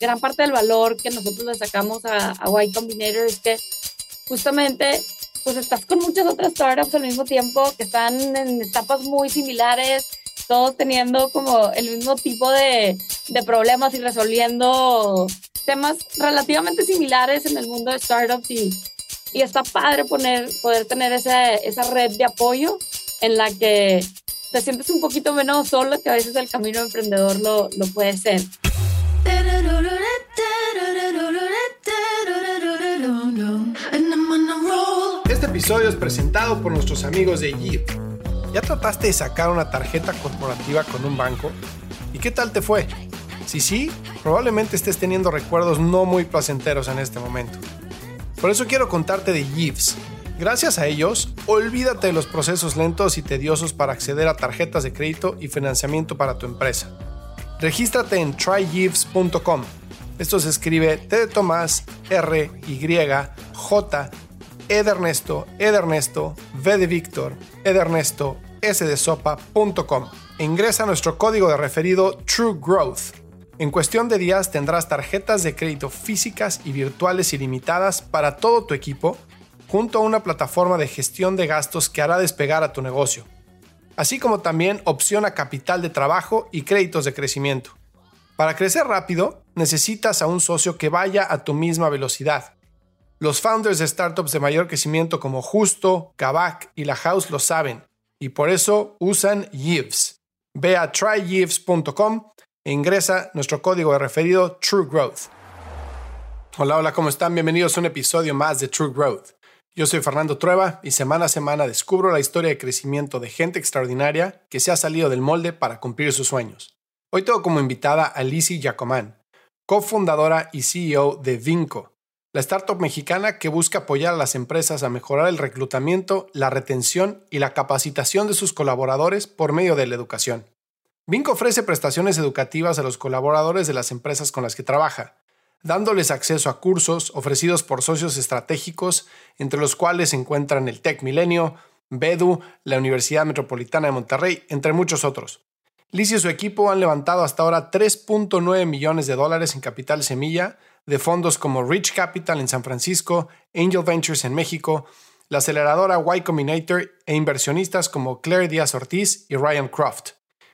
gran parte del valor que nosotros le sacamos a, a Y Combinator es que justamente pues estás con muchas otras startups al mismo tiempo que están en etapas muy similares, todos teniendo como el mismo tipo de, de problemas y resolviendo temas relativamente similares en el mundo de startups y, y está padre poner, poder tener esa, esa red de apoyo en la que te sientes un poquito menos solo que a veces el camino emprendedor lo, lo puede ser. Este episodio es presentado por nuestros amigos de Yip. ¿Ya trataste de sacar una tarjeta corporativa con un banco? ¿Y qué tal te fue? Si sí, probablemente estés teniendo recuerdos no muy placenteros en este momento. Por eso quiero contarte de Yves. Gracias a ellos, olvídate de los procesos lentos y tediosos para acceder a tarjetas de crédito y financiamiento para tu empresa. Regístrate en trygives.com. Esto se escribe T de Tomás, R, Y, J, E de Ernesto, E de Ernesto, V de Víctor, E de Ernesto, S de Sopa.com. ingresa nuestro código de referido True Growth. En cuestión de días tendrás tarjetas de crédito físicas y virtuales ilimitadas para todo tu equipo, junto a una plataforma de gestión de gastos que hará despegar a tu negocio así como también opción a capital de trabajo y créditos de crecimiento. Para crecer rápido, necesitas a un socio que vaya a tu misma velocidad. Los founders de startups de mayor crecimiento como Justo, Kavak y La House lo saben, y por eso usan Yves. Ve a tryyves.com e ingresa nuestro código de referido True Growth. Hola, hola, ¿cómo están? Bienvenidos a un episodio más de True Growth. Yo soy Fernando Trueba y semana a semana descubro la historia de crecimiento de gente extraordinaria que se ha salido del molde para cumplir sus sueños. Hoy tengo como invitada a Lizzie Giacomán, cofundadora y CEO de Vinco, la startup mexicana que busca apoyar a las empresas a mejorar el reclutamiento, la retención y la capacitación de sus colaboradores por medio de la educación. Vinco ofrece prestaciones educativas a los colaboradores de las empresas con las que trabaja, dándoles acceso a cursos ofrecidos por socios estratégicos, entre los cuales se encuentran el Tech Milenio, BEDU, la Universidad Metropolitana de Monterrey, entre muchos otros. Liz y su equipo han levantado hasta ahora 3.9 millones de dólares en capital semilla de fondos como Rich Capital en San Francisco, Angel Ventures en México, la aceleradora Y Combinator e inversionistas como Claire Díaz Ortiz y Ryan Croft.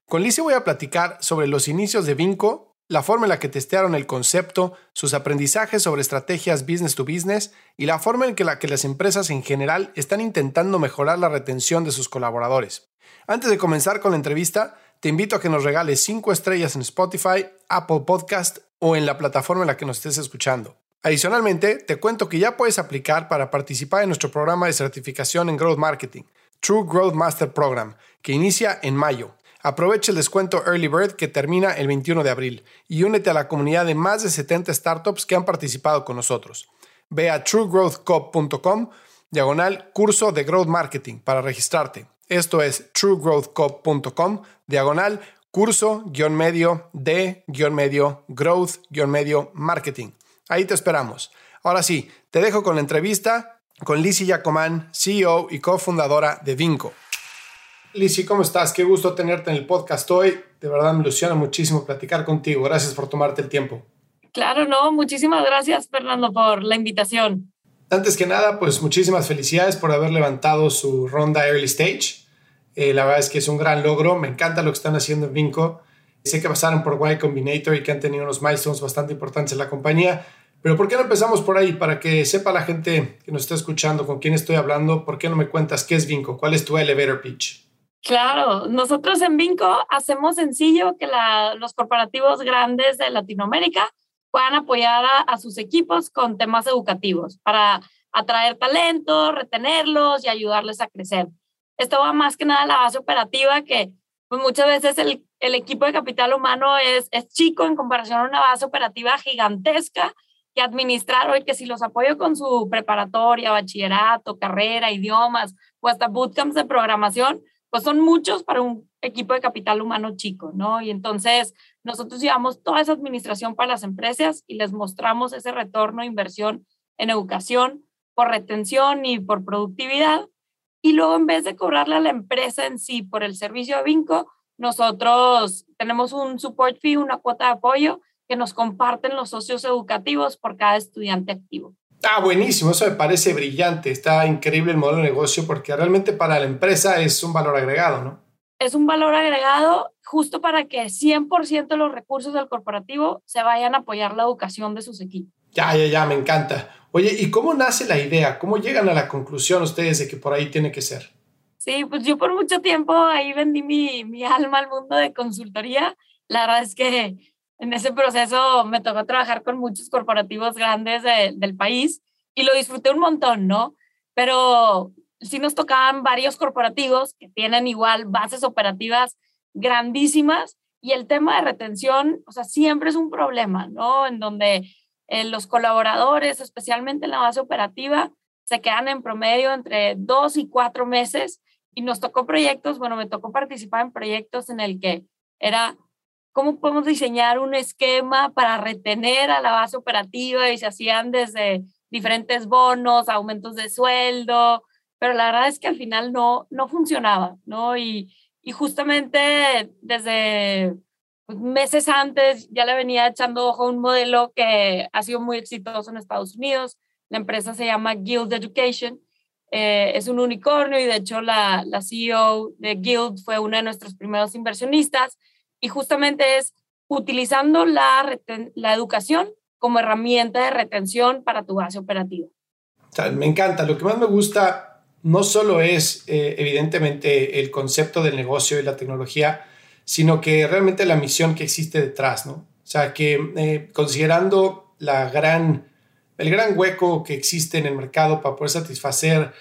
Con Liz voy a platicar sobre los inicios de Vinco la forma en la que testearon el concepto, sus aprendizajes sobre estrategias business to business y la forma en que las empresas en general están intentando mejorar la retención de sus colaboradores. Antes de comenzar con la entrevista, te invito a que nos regales 5 estrellas en Spotify, Apple Podcast o en la plataforma en la que nos estés escuchando. Adicionalmente, te cuento que ya puedes aplicar para participar en nuestro programa de certificación en Growth Marketing, True Growth Master Program, que inicia en mayo. Aprovecha el descuento Early Bird que termina el 21 de abril y únete a la comunidad de más de 70 startups que han participado con nosotros. Ve a truegrowthcop.com diagonal curso de Growth Marketing para registrarte. Esto es truegrowthcop.com diagonal curso guion medio de guion medio growth medio marketing. Ahí te esperamos. Ahora sí, te dejo con la entrevista con Lizzie Yacomán, CEO y cofundadora de Vinco. Lizzie, ¿cómo estás? Qué gusto tenerte en el podcast hoy. De verdad me ilusiona muchísimo platicar contigo. Gracias por tomarte el tiempo. Claro, no. Muchísimas gracias, Fernando, por la invitación. Antes que nada, pues muchísimas felicidades por haber levantado su ronda Early Stage. Eh, la verdad es que es un gran logro. Me encanta lo que están haciendo en Vinco. Sé que pasaron por Y Combinator y que han tenido unos milestones bastante importantes en la compañía. Pero ¿por qué no empezamos por ahí? Para que sepa la gente que nos está escuchando con quién estoy hablando, ¿por qué no me cuentas qué es Vinco? ¿Cuál es tu elevator pitch? Claro, nosotros en Vinco hacemos sencillo que los corporativos grandes de Latinoamérica puedan apoyar a, sus equipos con temas educativos para atraer talento, retenerlos y ayudarles a crecer. Esto va más que nada a la base operativa que pues, muchas veces el, el, equipo de capital humano es, es chico en comparación a una base operativa gigantesca que administrar hoy, que si los apoyo con su preparatoria, bachillerato, carrera, idiomas o hasta bootcamps de programación, pues son muchos para un equipo de capital humano chico, ¿no? Y entonces nosotros llevamos toda esa administración para las empresas y les mostramos ese retorno inversión en educación por retención y por productividad. Y luego en vez de cobrarle a la empresa en sí por el servicio de Vinco, nosotros tenemos un support fee, una cuota de apoyo que nos comparten los socios educativos por cada estudiante activo. Ah, buenísimo, eso me parece brillante, está increíble el modelo de negocio porque realmente para la empresa es un valor agregado, ¿no? Es un valor agregado justo para que 100% de los recursos del corporativo se vayan a apoyar la educación de sus equipos. Ya, ya, ya, me encanta. Oye, ¿y cómo nace la idea? ¿Cómo llegan a la conclusión ustedes de que por ahí tiene que ser? Sí, pues yo por mucho tiempo ahí vendí mi, mi alma al mundo de consultoría. La verdad es que en ese proceso me tocó trabajar con muchos corporativos grandes del país y lo disfruté un montón, ¿no? Pero sí nos tocaban varios corporativos que tienen igual bases operativas grandísimas y el tema de retención, o sea, siempre es un problema, ¿no? En donde eh, los colaboradores, especialmente en la base operativa, se quedan en promedio entre dos y cuatro meses y nos tocó proyectos, bueno, me tocó participar en proyectos en el que era cómo podemos diseñar un esquema para retener a la base operativa y se hacían desde diferentes bonos, aumentos de sueldo, pero la verdad es que al final no, no funcionaba, ¿no? Y, y justamente desde pues, meses antes ya le venía echando ojo a un modelo que ha sido muy exitoso en Estados Unidos. La empresa se llama Guild Education. Eh, es un unicornio y de hecho la, la CEO de Guild fue una de nuestros primeros inversionistas y justamente es utilizando la, la educación como herramienta de retención para tu base operativa. me encanta. Lo que más me gusta no solo es eh, evidentemente el concepto del negocio y la tecnología, sino que realmente la misión que existe detrás, ¿no? O sea, que eh, considerando la gran, el gran hueco que existe en el mercado para poder satisfacer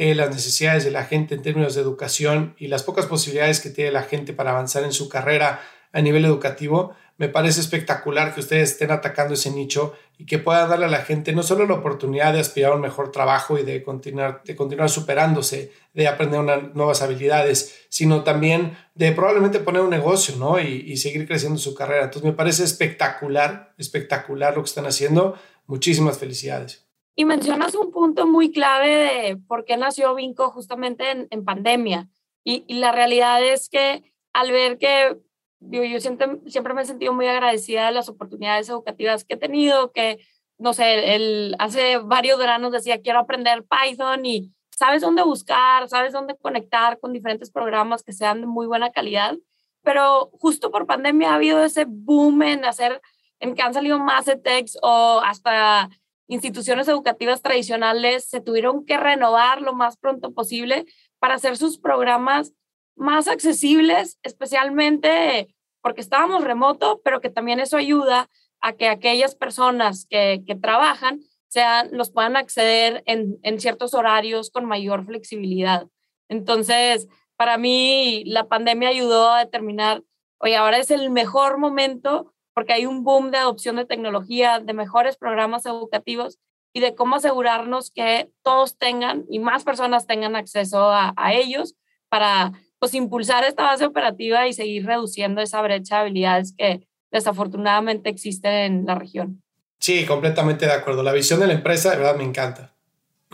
eh, las necesidades de la gente en términos de educación y las pocas posibilidades que tiene la gente para avanzar en su carrera a nivel educativo, me parece espectacular que ustedes estén atacando ese nicho y que puedan darle a la gente no solo la oportunidad de aspirar a un mejor trabajo y de continuar, de continuar superándose, de aprender nuevas habilidades, sino también de probablemente poner un negocio ¿no? y, y seguir creciendo su carrera. Entonces me parece espectacular, espectacular lo que están haciendo. Muchísimas felicidades. Y mencionas un punto muy clave de por qué nació Vinco justamente en, en pandemia. Y, y, la realidad es que al ver que yo, yo siempre, me he sentido muy agradecida de las oportunidades educativas que he tenido, que, no sé, el, hace varios veranos decía, quiero aprender Python y sabes dónde buscar, sabes dónde conectar con diferentes programas que sean de muy buena calidad. Pero justo por pandemia ha habido ese boom en hacer, en que han salido más ETEX o hasta instituciones educativas tradicionales se tuvieron que renovar lo más pronto posible para hacer sus programas más accesibles, especialmente porque estábamos remoto, pero que también eso ayuda a que aquellas personas que, que trabajan sean, los puedan acceder en, en ciertos horarios con mayor flexibilidad. Entonces, para mí, la pandemia ayudó a determinar, oye, ahora es el mejor momento porque hay un boom de adopción de tecnología, de mejores programas educativos y de cómo asegurarnos que todos tengan y más personas tengan acceso a, ellos para pues, impulsar esta base operativa y seguir reduciendo esa brecha de habilidades que desafortunadamente existe en la región. Sí, completamente de acuerdo. La visión de la empresa de verdad me encanta.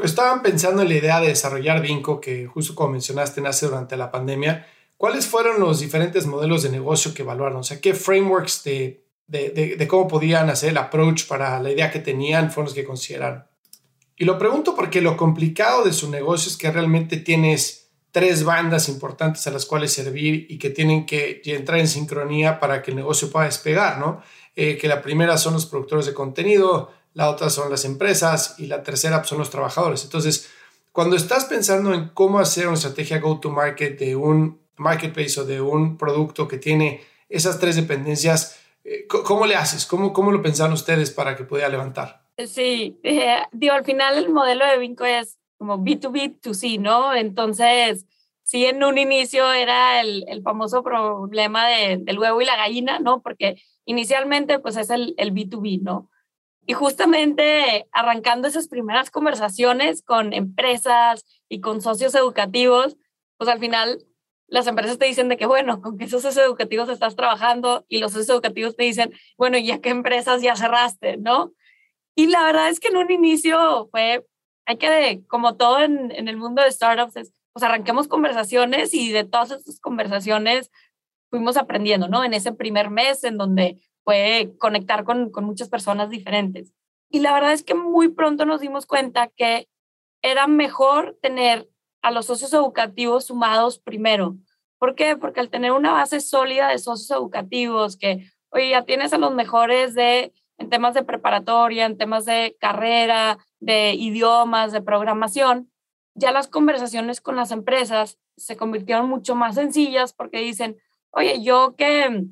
Estaban pensando en la idea de desarrollar Vinco, que justo como mencionaste nace durante la pandemia. ¿Cuáles fueron los diferentes modelos de negocio que evaluaron? O sea, ¿qué frameworks de de, cómo podían hacer el approach para la idea que tenían fueron los que consideraron. Y lo pregunto porque lo complicado de su negocio es que realmente tienes tres bandas importantes a las cuales servir y que tienen que entrar en sincronía para que el negocio pueda despegar, ¿no? Eh, que la primera son los productores de contenido, la otra son las empresas y la tercera son los trabajadores. Entonces, cuando estás pensando en cómo hacer una estrategia go-to-market de un marketplace o de un producto que tiene esas tres dependencias, ¿Cómo le haces? ¿Cómo, cómo lo pensaron ustedes para que pudiera levantar? Sí, eh, digo, al final el modelo de Vinco es como B2B2C, ¿no? Entonces, sí, en un inicio era el, el famoso problema de, del huevo y la gallina, ¿no? Porque inicialmente, pues es el, el B2B, ¿no? Y justamente arrancando esas primeras conversaciones con empresas y con socios educativos, pues al final las empresas te dicen de que, bueno, con qué socios educativos estás trabajando y los socios educativos te dicen, bueno, ¿y a qué empresas ya cerraste? ¿No? Y la verdad es que en un inicio fue, hay que, como todo en, en el mundo de startups, es, pues arranquemos conversaciones y de todas esas conversaciones fuimos aprendiendo, ¿no? En ese primer mes en donde fue conectar con, con muchas personas diferentes. Y la verdad es que muy pronto nos dimos cuenta que era mejor tener a los socios educativos sumados primero. ¿Por qué? Porque al tener una base sólida de socios educativos, que, oye, ya tienes a los mejores de, en temas de preparatoria, en temas de carrera, de idiomas, de programación, ya las conversaciones con las empresas se convirtieron mucho más sencillas porque dicen, oye, yo que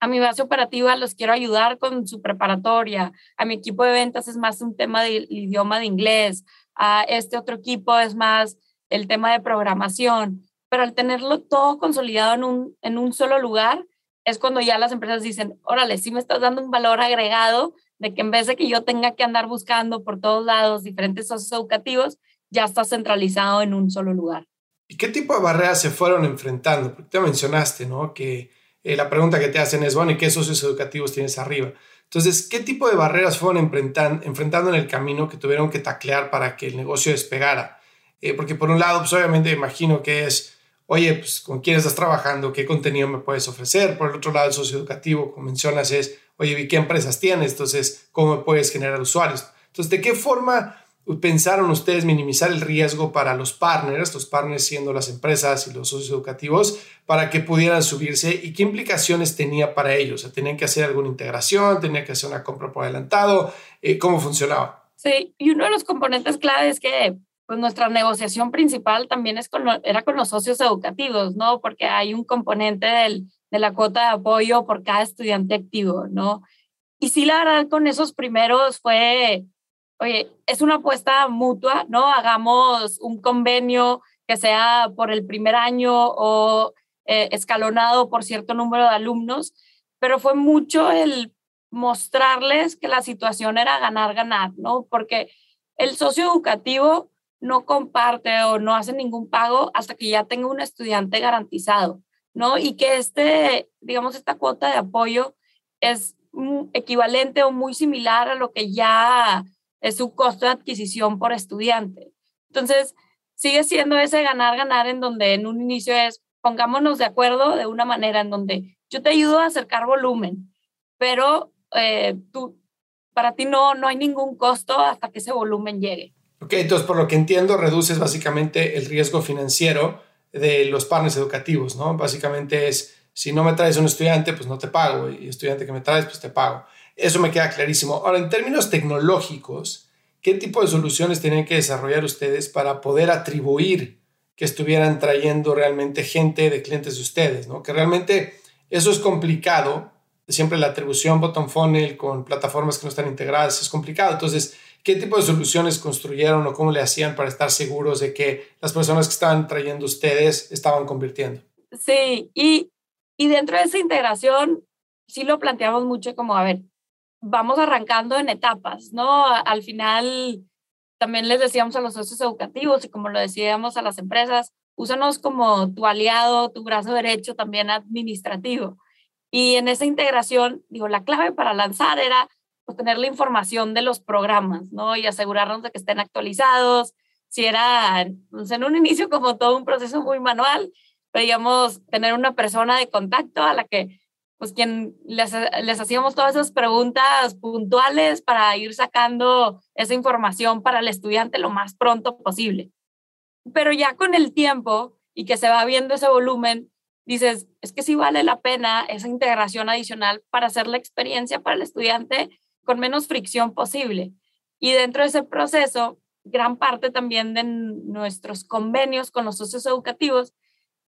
a mi base operativa los quiero ayudar con su preparatoria, a mi equipo de ventas es más un tema del idioma de inglés, a este otro equipo es más el tema de programación, pero al tenerlo todo consolidado en un, en un solo lugar, es cuando ya las empresas dicen, órale, sí me estás dando un valor agregado de que en vez de que yo tenga que andar buscando por todos lados diferentes socios educativos, ya está centralizado en un solo lugar. ¿Y qué tipo de barreras se fueron enfrentando? Porque te mencionaste, ¿no? Que eh, la pregunta que te hacen es, bueno, ¿y qué socios educativos tienes arriba? Entonces, ¿qué tipo de barreras fueron enfrentando en el camino que tuvieron que taclear para que el negocio despegara? Eh, porque por un lado, pues obviamente imagino que es, oye, pues con quién estás trabajando, qué contenido me puedes ofrecer. Por el otro lado, el socio educativo, como mencionas, es, oye, ¿qué empresas tienes? Entonces, ¿cómo puedes generar usuarios? Entonces, ¿de qué forma pensaron ustedes minimizar el riesgo para los partners, los partners siendo las empresas y los socios educativos, para que pudieran subirse y qué implicaciones tenía para ellos? ¿Tenían que hacer alguna integración? ¿Tenían que hacer una compra por adelantado? Eh, ¿Cómo funcionaba? Sí, y uno de los componentes clave es que pues nuestra negociación principal también es con era con los socios educativos, ¿no? Porque hay un componente del, de la cuota de apoyo por cada estudiante activo, ¿no? Y sí, la verdad, con esos primeros fue oye, es una apuesta mutua, ¿no? Hagamos un convenio que sea por el primer año o eh, escalonado por cierto número de alumnos, pero fue mucho el mostrarles que la situación era ganar-ganar, ¿no? Porque el socio educativo no comparte o no hace ningún pago hasta que ya tenga un estudiante garantizado, ¿no? Y que este, digamos, esta cuota de apoyo es equivalente o muy similar a lo que ya es su costo de adquisición por estudiante. Entonces, sigue siendo ese ganar-ganar en donde en un inicio es, pongámonos de acuerdo de una manera en donde yo te ayudo a acercar volumen, pero eh, tú, para ti no, no hay ningún costo hasta que ese volumen llegue. Ok, entonces por lo que entiendo, reduces básicamente el riesgo financiero de los partners educativos, ¿no? Básicamente es, si no me traes un estudiante, pues no te pago, y estudiante que me traes, pues te pago. Eso me queda clarísimo. Ahora, en términos tecnológicos, ¿qué tipo de soluciones tienen que desarrollar ustedes para poder atribuir que estuvieran trayendo realmente gente de clientes de ustedes? ¿no? Que realmente eso es complicado. Siempre la atribución bottom funnel con plataformas que no están integradas es complicado. Entonces, ¿qué tipo de soluciones construyeron o cómo le hacían para estar seguros de que las personas que estaban trayendo ustedes estaban convirtiendo? Sí, y, y dentro de esa integración, sí lo planteamos mucho como, a ver, vamos arrancando en etapas, ¿no? Al final, también les decíamos a los socios educativos y como lo decíamos a las empresas, úsanos como tu aliado, tu brazo derecho también administrativo. Y en esa integración, digo, la clave para lanzar era pues, tener la información de los programas, ¿no? Y asegurarnos de que estén actualizados. Si era pues, en un inicio como todo un proceso muy manual, pedíamos tener una persona de contacto a la que pues quien les, les hacíamos todas esas preguntas puntuales para ir sacando esa información para el estudiante lo más pronto posible. Pero ya con el tiempo y que se va viendo ese volumen, dices, es que sí vale la pena esa integración adicional para hacer la experiencia para el estudiante con menos fricción posible. Y dentro de ese proceso, gran parte también de nuestros convenios con los socios educativos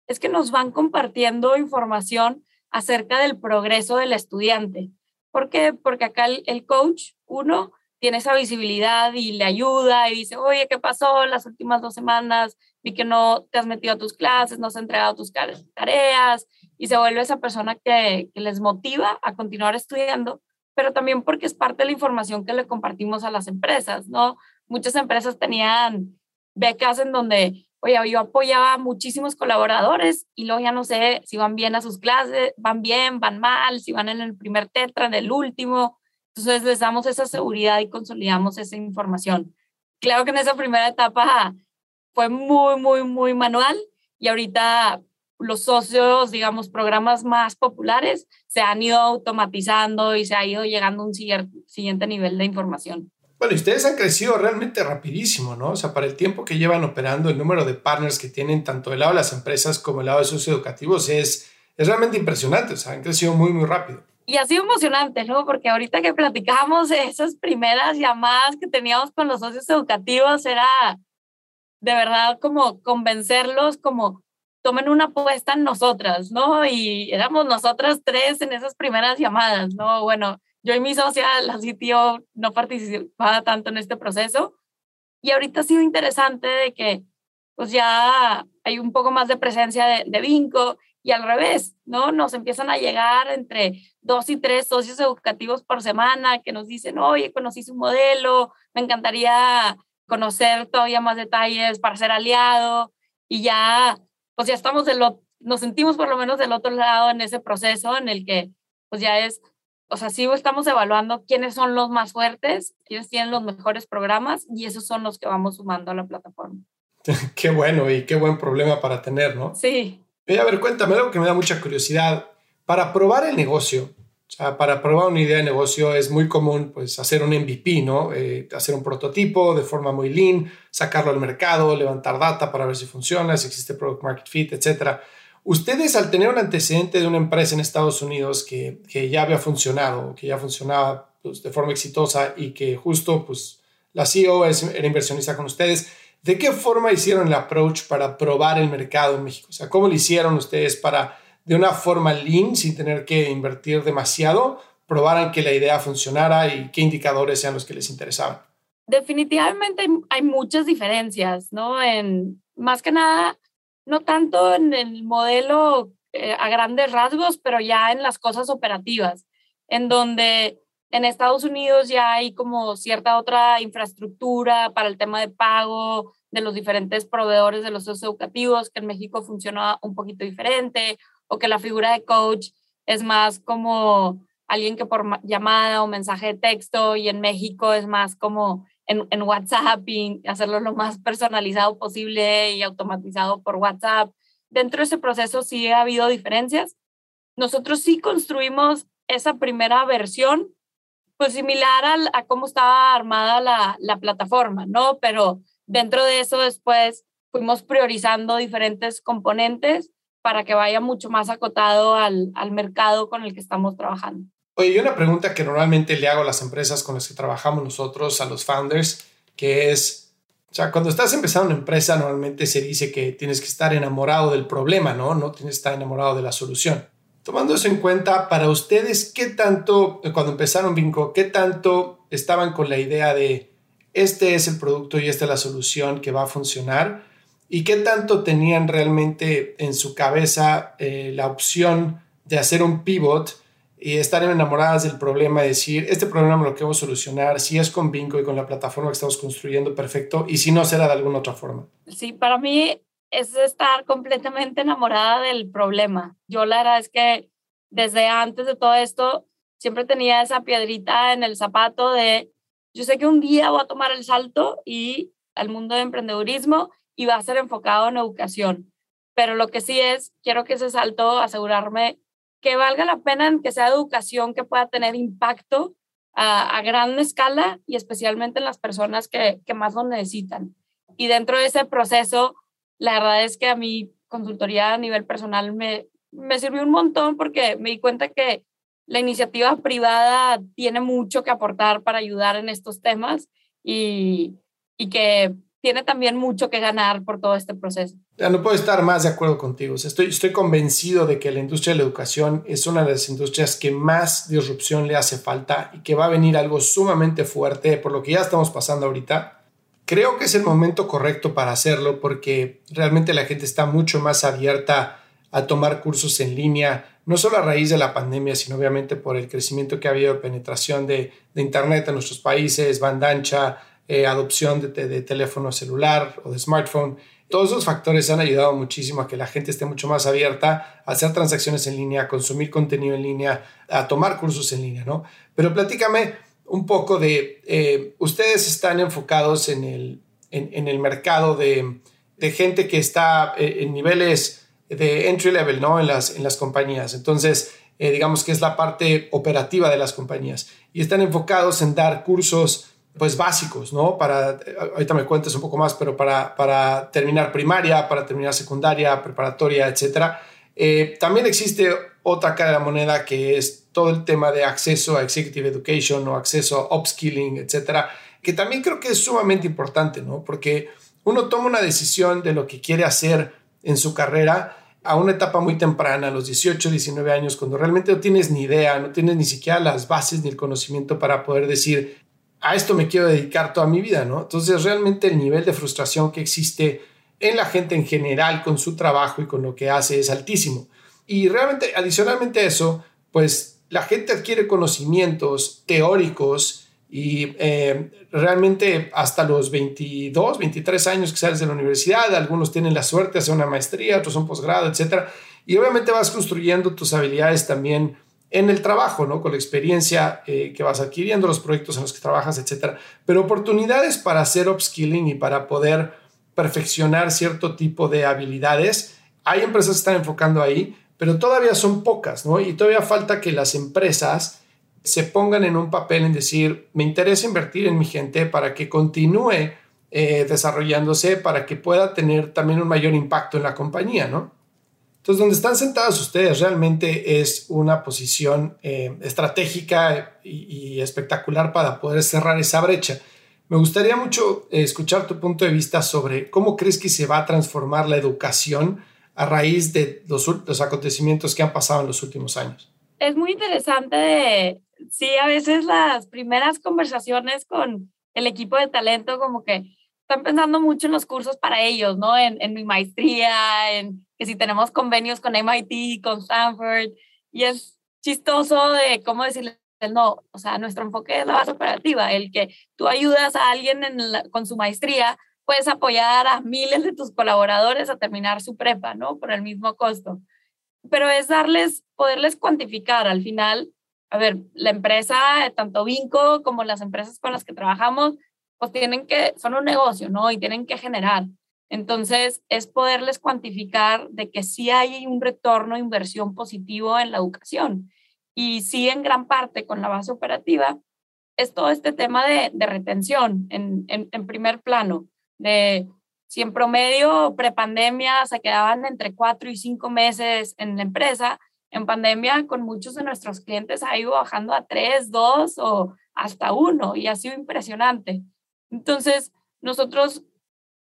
es que nos van compartiendo información acerca del progreso del estudiante. ¿Por qué? Porque acá el, coach, uno, tiene esa visibilidad y le ayuda y dice, oye, ¿qué pasó las últimas dos semanas? Vi que no te has metido a tus clases, no has entregado tus tareas y se vuelve esa persona que, que les motiva a continuar estudiando. Pero también porque es parte de la información que le compartimos a las empresas, ¿no? Muchas empresas tenían becas en donde, oye, yo apoyaba a muchísimos colaboradores y luego ya no sé si van bien a sus clases, van bien, van mal, si van en el primer tetra, en el último. Entonces les damos esa seguridad y consolidamos esa información. Claro que en esa primera etapa fue muy, muy, muy manual y ahorita los socios, digamos, programas más populares se han ido automatizando y se ha ido llegando a un siguiente nivel de información. Bueno, y ustedes han crecido realmente rapidísimo, ¿no? O sea, para el tiempo que llevan operando, el número de partners que tienen tanto del lado de las empresas como del lado de socios educativos es, es realmente impresionante. O sea, han crecido muy, muy rápido. Y ha sido emocionante, ¿no? Porque ahorita que platicamos esas primeras llamadas que teníamos con los socios educativos, era de verdad como convencerlos, como tomen una apuesta en nosotras, ¿no? Y éramos nosotras tres en esas primeras llamadas, ¿no? Bueno, yo y mi socia, la sitio, no participaba tanto en este proceso. Y ahorita ha sido interesante de que pues ya hay un poco más de presencia de, de Vinco y al revés, ¿no? Nos empiezan a llegar entre dos y tres socios educativos por semana que nos dicen, oye, conocí su modelo, me encantaría conocer todavía más detalles para ser aliado y ya pues ya estamos de lo, nos sentimos por lo menos del otro lado en ese proceso en el que pues ya es, o sea, sí estamos evaluando quiénes son los más fuertes, quiénes tienen los mejores programas y esos son los que vamos sumando a la plataforma. qué bueno y qué buen problema para tener, ¿no? Sí. a ver, cuéntame algo que me da mucha curiosidad. Para probar el negocio, para probar una idea de negocio es muy común pues, hacer un MVP, ¿no? Eh, hacer un prototipo de forma muy lean, sacarlo al mercado, levantar data para ver si funciona, si existe product market fit, etc. Ustedes al tener un antecedente de una empresa en Estados Unidos que, que ya había funcionado, que ya funcionaba pues, de forma exitosa y que justo pues, la CEO es, era inversionista con ustedes, ¿de qué forma hicieron el approach para probar el mercado en México? O sea, ¿cómo lo hicieron ustedes para de una forma lean, sin tener que invertir demasiado, probaran que la idea funcionara y qué indicadores sean los que les interesaban? Definitivamente hay, muchas diferencias, ¿no? En, más que nada, no tanto en el modelo eh, a grandes rasgos, pero ya en las cosas operativas, en donde en Estados Unidos ya hay como cierta otra infraestructura para el tema de pago de los diferentes proveedores de los socios educativos, que en México funciona un poquito diferente, o que la figura de coach es más como alguien que por llamada o mensaje de texto y en México es más como en, en, WhatsApp y hacerlo lo más personalizado posible y automatizado por WhatsApp. Dentro de ese proceso sí ha habido diferencias. Nosotros sí construimos esa primera versión, pues similar a, a cómo estaba armada la, la plataforma, ¿no? Pero dentro de eso después fuimos priorizando diferentes componentes para que vaya mucho más acotado al, al mercado con el que estamos trabajando. Oye, y una pregunta que normalmente le hago a las empresas con las que trabajamos nosotros, a los founders, que es, o sea, cuando estás empezando una empresa, normalmente se dice que tienes que estar enamorado del problema, ¿no? No tienes que estar enamorado de la solución. Tomando eso en cuenta, para ustedes, ¿qué tanto, cuando empezaron Vinco, qué tanto estaban con la idea de este es el producto y esta es la solución que va a funcionar? ¿Y qué tanto tenían realmente en su cabeza eh, la opción de hacer un pivot y estar enamoradas del problema decir, este problema lo quiero solucionar, si es con Bingo y con la plataforma que estamos construyendo, perfecto, y si no, será de alguna otra forma? Sí, para mí es estar completamente enamorada del problema. Yo la verdad es que desde antes de todo esto, siempre tenía esa piedrita en el zapato de, yo sé que un día voy a tomar el salto y al mundo de emprendedurismo y va a ser enfocado en educación. Pero lo que sí es, quiero que ese salto, asegurarme que valga la pena en que sea educación que pueda tener impacto a, gran escala y especialmente en las personas que, que más lo necesitan. Y dentro de ese proceso, la verdad es que a mi consultoría a nivel personal me, me sirvió un montón porque me di cuenta que la iniciativa privada tiene mucho que aportar para ayudar en estos temas y, y que tiene también mucho que ganar por todo este proceso. Ya no puedo estar más de acuerdo contigo. estoy, estoy convencido de que la industria de la educación es una de las industrias que más disrupción le hace falta y que va a venir algo sumamente fuerte por lo que ya estamos pasando ahorita. Creo que es el momento correcto para hacerlo porque realmente la gente está mucho más abierta a tomar cursos en línea, no solo a raíz de la pandemia, sino obviamente por el crecimiento que ha habido de penetración de, Internet en nuestros países, banda ancha, eh, adopción de, teléfono celular o de smartphone. Todos esos factores han ayudado muchísimo a que la gente esté mucho más abierta a hacer transacciones en línea, a consumir contenido en línea, a tomar cursos en línea, ¿no? Pero platícame un poco de, eh, ustedes están enfocados en el, en, el mercado de, gente que está eh, en niveles de entry level, ¿no? En las, en las compañías. Entonces, digamos que es la parte operativa de las compañías y están enfocados en dar cursos pues básicos, ¿no? Para, ahorita me cuentes un poco más, pero para, para terminar primaria, para terminar secundaria, preparatoria, etcétera. también existe otra cara de la moneda que es todo el tema de acceso a executive education o acceso a upskilling, etcétera, que también creo que es sumamente importante, ¿no? Porque uno toma una decisión de lo que quiere hacer en su carrera a una etapa muy temprana, a los 18, 19 años, cuando realmente no tienes ni idea, no tienes ni siquiera las bases ni el conocimiento para poder decir, a esto me quiero dedicar toda mi vida, ¿no? Entonces, realmente el nivel de frustración que existe en la gente en general con su trabajo y con lo que hace es altísimo. Y realmente, adicionalmente a eso, pues la gente adquiere conocimientos teóricos y eh, realmente hasta los 22, 23 años que sales de la universidad, algunos tienen la suerte de hacer una maestría, otros un posgrado, etc. Y obviamente vas construyendo tus habilidades también en el trabajo, ¿no? Con la experiencia eh, que vas adquiriendo, los proyectos en los que trabajas, etc. Pero oportunidades para hacer upskilling y para poder perfeccionar cierto tipo de habilidades, hay empresas que están enfocando ahí, pero todavía son pocas, ¿no? Y todavía falta que las empresas se pongan en un papel en decir, me interesa invertir en mi gente para que continúe eh, desarrollándose, para que pueda tener también un mayor impacto en la compañía, ¿no? Entonces, donde están sentados ustedes realmente es una posición eh, estratégica y, espectacular para poder cerrar esa brecha. Me gustaría mucho escuchar tu punto de vista sobre cómo crees que se va a transformar la educación a raíz de los, los acontecimientos que han pasado en los últimos años. Es muy interesante, sí, a veces las primeras conversaciones con el equipo de talento como que están pensando mucho en los cursos para ellos, ¿no? En, en mi maestría, en que si tenemos convenios con MIT, con Stanford, y es chistoso de cómo decirle no, o sea, nuestro enfoque es la base operativa, el que tú ayudas a alguien en con su maestría puedes apoyar a miles de tus colaboradores a terminar su prepa, ¿no? Por el mismo costo. Pero es darles, poderles cuantificar al final, a ver, la empresa, tanto Vinco como las empresas con las que trabajamos, pues tienen que, son un negocio, ¿no? Y tienen que generar. Entonces, es poderles cuantificar de que sí hay un retorno, inversión positivo en la educación. Y sí, en gran parte con la base operativa, es todo este tema de, de retención en, en, en primer plano de si en promedio prepandemia se quedaban entre cuatro y cinco meses en la empresa, en pandemia con muchos de nuestros clientes ha ido bajando a tres, dos o hasta uno y ha sido impresionante. Entonces, nosotros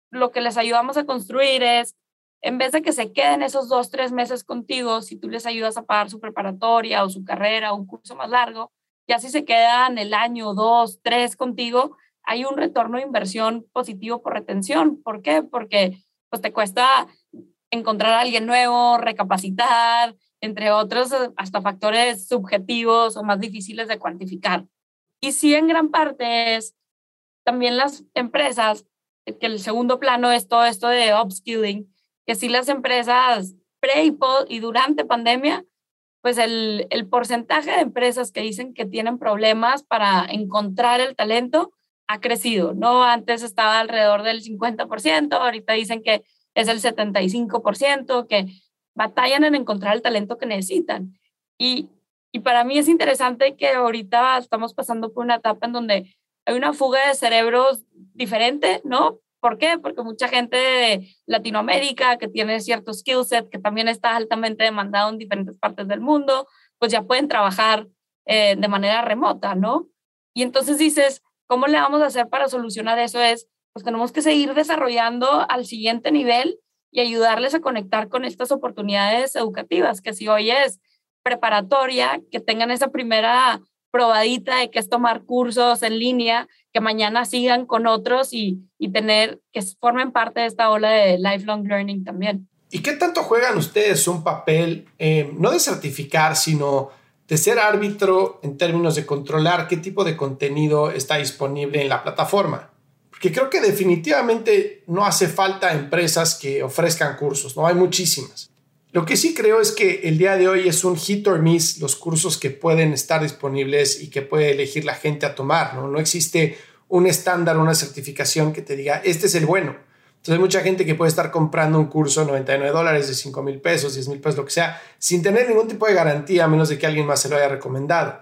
lo que les ayudamos a construir es, en vez de que se queden esos dos, tres meses contigo, si tú les ayudas a pagar su preparatoria o su carrera o un curso más largo, ya si se quedan el año, dos, tres contigo, hay un retorno de inversión positivo por retención. ¿Por qué? Porque pues te cuesta encontrar a alguien nuevo, recapacitar, entre otros hasta factores subjetivos o más difíciles de cuantificar. Y sí, en gran parte es también las empresas, que el segundo plano es todo esto de upskilling, que sí las empresas pre y, y durante pandemia, pues el, el porcentaje de empresas que dicen que tienen problemas para encontrar el talento ha crecido, ¿no? Antes estaba alrededor del 50%, ahorita dicen que es el 75%, que batallan en encontrar el talento que necesitan. Y, y para mí es interesante que ahorita estamos pasando por una etapa en donde hay una fuga de cerebros diferente, ¿no? ¿Por qué? Porque mucha gente de Latinoamérica que tiene cierto skill set que también está altamente demandado en diferentes partes del mundo, pues ya pueden trabajar eh, de manera remota, ¿no? Y entonces dices, ¿Cómo le vamos a hacer para solucionar eso? Es, pues tenemos que seguir desarrollando al siguiente nivel y ayudarles a conectar con estas oportunidades educativas, que si hoy es preparatoria, que tengan esa primera probadita de que es tomar cursos en línea, que mañana sigan con otros y, y tener, que formen parte de esta ola de lifelong learning también. ¿Y qué tanto juegan ustedes un papel, eh, no de certificar, sino de ser árbitro en términos de controlar qué tipo de contenido está disponible en la plataforma? Porque creo que definitivamente no hace falta empresas que ofrezcan cursos, no hay muchísimas. Lo que sí creo es que el día de hoy es un hit or miss los cursos que pueden estar disponibles y que puede elegir la gente a tomar, ¿no? No existe un estándar, una certificación que te diga, este es el bueno entonces hay mucha gente que puede estar comprando un curso de 99 dólares, de 5 mil pesos, 10 mil pesos, lo que sea, sin tener ningún tipo de garantía, a menos de que alguien más se lo haya recomendado.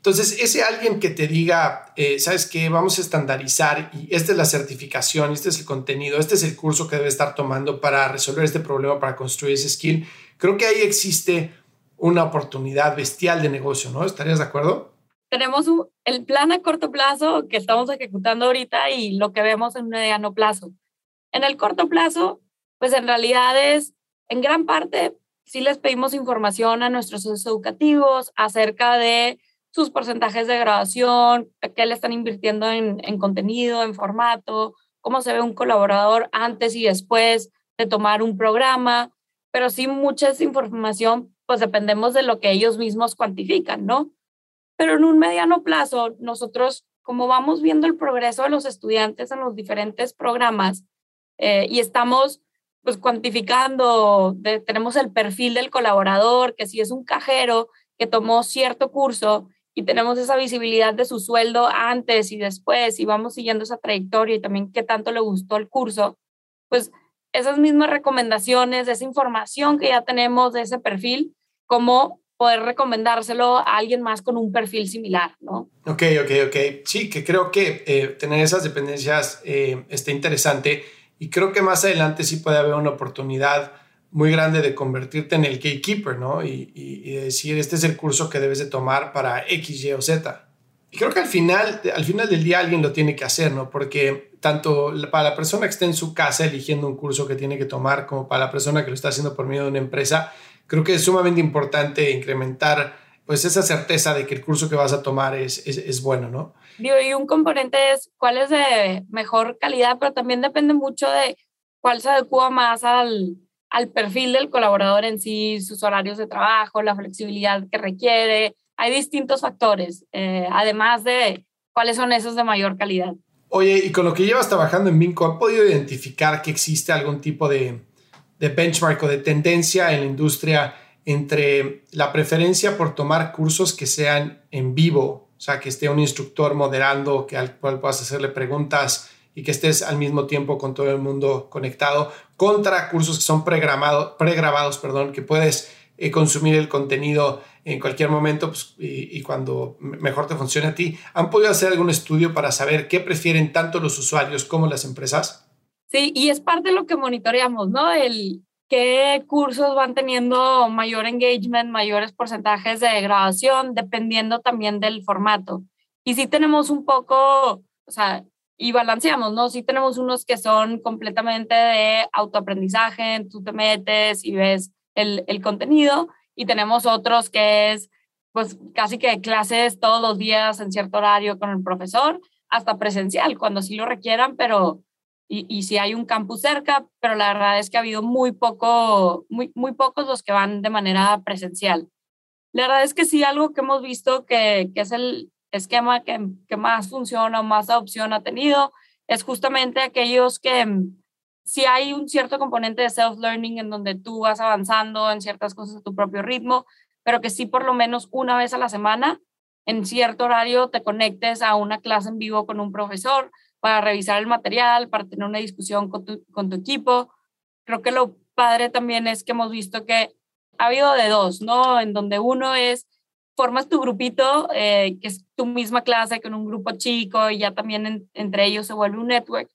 Entonces, ese alguien que te diga, eh, ¿sabes qué? Vamos a estandarizar y esta es la certificación, este es el contenido, este es el curso que debe estar tomando para resolver este problema, para construir ese skill. Creo que ahí existe una oportunidad bestial de negocio, ¿no? ¿Estarías de acuerdo? Tenemos el plan a corto plazo que estamos ejecutando ahorita y lo que vemos en mediano plazo. En el corto plazo, pues en realidad es, en gran parte, sí les pedimos información a nuestros educativos acerca de sus porcentajes de graduación, qué le están invirtiendo en, en contenido, en formato, cómo se ve un colaborador antes y después de tomar un programa, pero sí mucha información, pues dependemos de lo que ellos mismos cuantifican, ¿no? Pero en un mediano plazo, nosotros, como vamos viendo el progreso de los estudiantes en los diferentes programas, eh, y estamos pues cuantificando, tenemos el perfil del colaborador, que si es un cajero que tomó cierto curso y tenemos esa visibilidad de su sueldo antes y después y vamos siguiendo esa trayectoria y también qué tanto le gustó el curso, pues esas mismas recomendaciones, esa información que ya tenemos de ese perfil, cómo poder recomendárselo a alguien más con un perfil similar, ¿no? Ok, ok, ok. Sí, que creo que eh, tener esas dependencias eh, está interesante y creo que más adelante sí puede haber una oportunidad muy grande de convertirte en el gatekeeper, ¿no? Y, decir, este es el curso que debes de tomar para X, Y o Z. Y creo que al final, al final del día alguien lo tiene que hacer, ¿no? Porque tanto para la persona que está en su casa eligiendo un curso que tiene que tomar, como para la persona que lo está haciendo por medio de una empresa, creo que es sumamente importante incrementar pues esa certeza de que el curso que vas a tomar es, es, es bueno, ¿no? y un componente es cuál es de mejor calidad, pero también depende mucho de cuál se adecua más al, al perfil del colaborador en sí, sus horarios de trabajo, la flexibilidad que requiere. Hay distintos factores, eh, además de cuáles son esos de mayor calidad. Oye, y con lo que llevas trabajando en Vinco, ¿has podido identificar que existe algún tipo de, de benchmark o de tendencia en la industria entre la preferencia por tomar cursos que sean en vivo o sea, que esté un instructor moderando, que al cual puedas hacerle preguntas y que estés al mismo tiempo con todo el mundo conectado, contra cursos que son pregramados, pregrabados, perdón, que puedes eh, consumir el contenido en cualquier momento pues, y, y, cuando mejor te funcione a ti. ¿Han podido hacer algún estudio para saber qué prefieren tanto los usuarios como las empresas? Sí, y es parte de lo que monitoreamos, ¿no? El, qué cursos van teniendo mayor engagement, mayores porcentajes de grabación, dependiendo también del formato. Y sí tenemos un poco, o sea, y balanceamos, ¿no? Sí tenemos unos que son completamente de autoaprendizaje, tú te metes y ves el, el contenido, y tenemos otros que es, pues, casi que clases todos los días en cierto horario con el profesor, hasta presencial, cuando sí lo requieran, pero y, y si hay un campus cerca, pero la verdad es que ha habido muy, poco, muy, muy pocos los que van de manera presencial. La verdad es que sí, algo que hemos visto que, que es el esquema que, que, más funciona o más adopción ha tenido, es justamente aquellos que mm, si hay un cierto componente de self-learning en donde tú vas avanzando en ciertas cosas a tu propio ritmo, pero que sí por lo menos una vez a la semana, en cierto horario, te conectes a una clase en vivo con un profesor para revisar el material, para tener una discusión con tu, con tu equipo. Creo que lo padre también es que hemos visto que ha habido de dos, ¿no? En donde uno es, formas tu grupito, eh, que es tu misma clase con un grupo chico y ya también entre ellos se vuelve un network,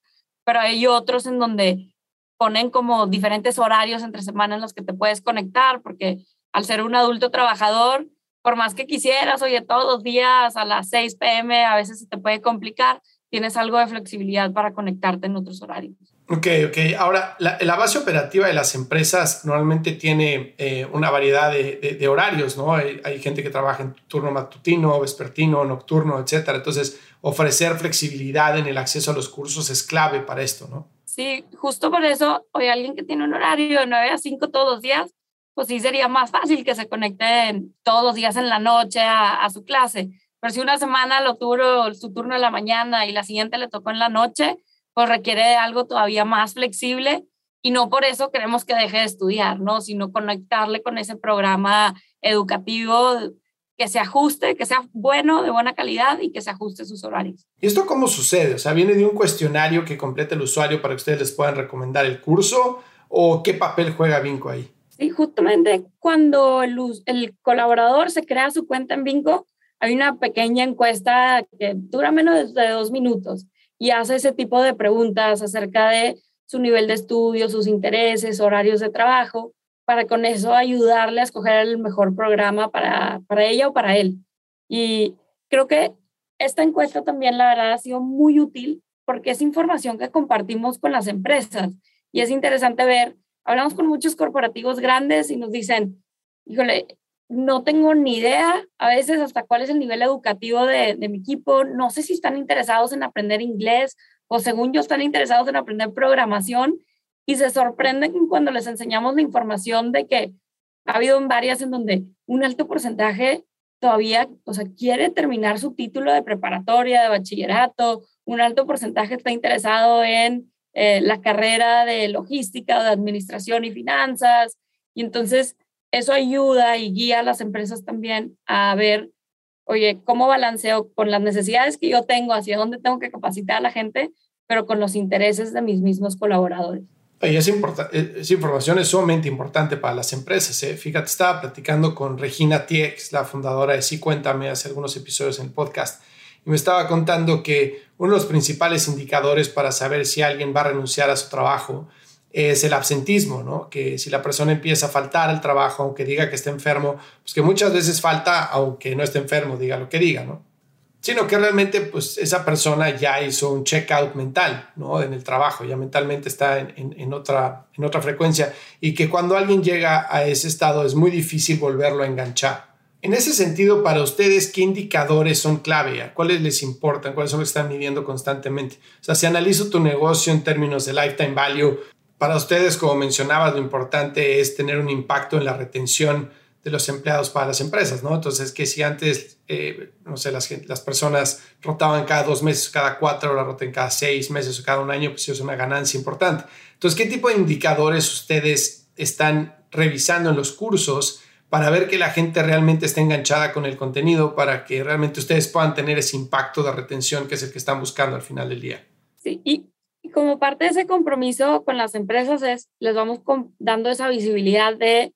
pero hay otros en donde ponen como diferentes horarios entre semanas en los que te puedes conectar, porque al ser un adulto trabajador, por más que quisieras, oye, todos los días a las 6 pm a veces se te puede complicar, tienes algo de flexibilidad para conectarte en otros horarios. Ok, ok. Ahora, la, base operativa de las empresas normalmente tiene eh, una variedad de, horarios, ¿no? Hay, gente que trabaja en turno matutino, vespertino, nocturno, etcétera. Entonces, ofrecer flexibilidad en el acceso a los cursos es clave para esto, ¿no? Sí, justo por eso, hoy alguien que tiene un horario de 9 a 5 todos los días, pues sí sería más fácil que se conecten todos los días en la noche a, a su clase. Pero si una semana lo tuvo su turno en la mañana y la siguiente le tocó en la noche, pues requiere algo todavía más flexible y no por eso queremos que deje de estudiar, ¿no? Sino conectarle con ese programa educativo que se ajuste, que sea bueno, de buena calidad y que se ajuste a sus horarios. ¿Y esto cómo sucede? O sea, ¿viene de un cuestionario que completa el usuario para que ustedes les puedan recomendar el curso o qué papel juega Vinco ahí? Sí, justamente cuando el, el colaborador se crea su cuenta en Vinco, hay una pequeña encuesta que dura menos de dos minutos y hace ese tipo de preguntas acerca de su nivel de estudio, sus intereses, horarios de trabajo, para con eso ayudarle a escoger el mejor programa para, para ella o para él. Y creo que esta encuesta también, la verdad, ha sido muy útil porque es información que compartimos con las empresas. Y es interesante ver, hablamos con muchos corporativos grandes y nos dicen, híjole, no tengo ni idea a veces hasta cuál es el nivel educativo de, mi equipo, no sé si están interesados en aprender inglés o según yo están interesados en aprender programación y se sorprenden cuando les enseñamos la información de que ha habido varias en donde un alto porcentaje todavía, o sea, quiere terminar su título de preparatoria, de bachillerato, un alto porcentaje está interesado en eh, la carrera de logística o de administración y finanzas. Y entonces eso ayuda y guía a las empresas también a ver, oye, cómo balanceo con las necesidades que yo tengo, hacia dónde tengo que capacitar a la gente, pero con los intereses de mis mismos colaboradores. Y esa, información es sumamente importante para las empresas. ¿eh? Fíjate, estaba platicando con Regina Tiex, la fundadora de Sí Cuéntame, hace algunos episodios en el podcast, y me estaba contando que uno de los principales indicadores para saber si alguien va a renunciar a su trabajo es el absentismo, ¿no? Que si la persona empieza a faltar al trabajo, aunque diga que está enfermo, pues que muchas veces falta, aunque no esté enfermo, diga lo que diga, ¿no? Sino que realmente, pues esa persona ya hizo un check-out mental, ¿no? En el trabajo, ya mentalmente está en, otra, en otra frecuencia y que cuando alguien llega a ese estado es muy difícil volverlo a enganchar. En ese sentido, para ustedes, ¿qué indicadores son clave? ¿Cuáles les importan? ¿Cuáles son los que están midiendo constantemente? O sea, si analizo tu negocio en términos de lifetime value, para ustedes, como mencionabas, lo importante es tener un impacto en la retención de los empleados para las empresas, ¿no? Entonces, que si antes, eh, no sé, las, personas rotaban cada dos meses, cada cuatro, ahora roten cada seis meses o cada un año, pues es una ganancia importante. Entonces, ¿qué tipo de indicadores ustedes están revisando en los cursos para ver que la gente realmente esté enganchada con el contenido, para que realmente ustedes puedan tener ese impacto de retención que es el que están buscando al final del día? Sí, y y como parte de ese compromiso con las empresas es, les vamos dando esa visibilidad de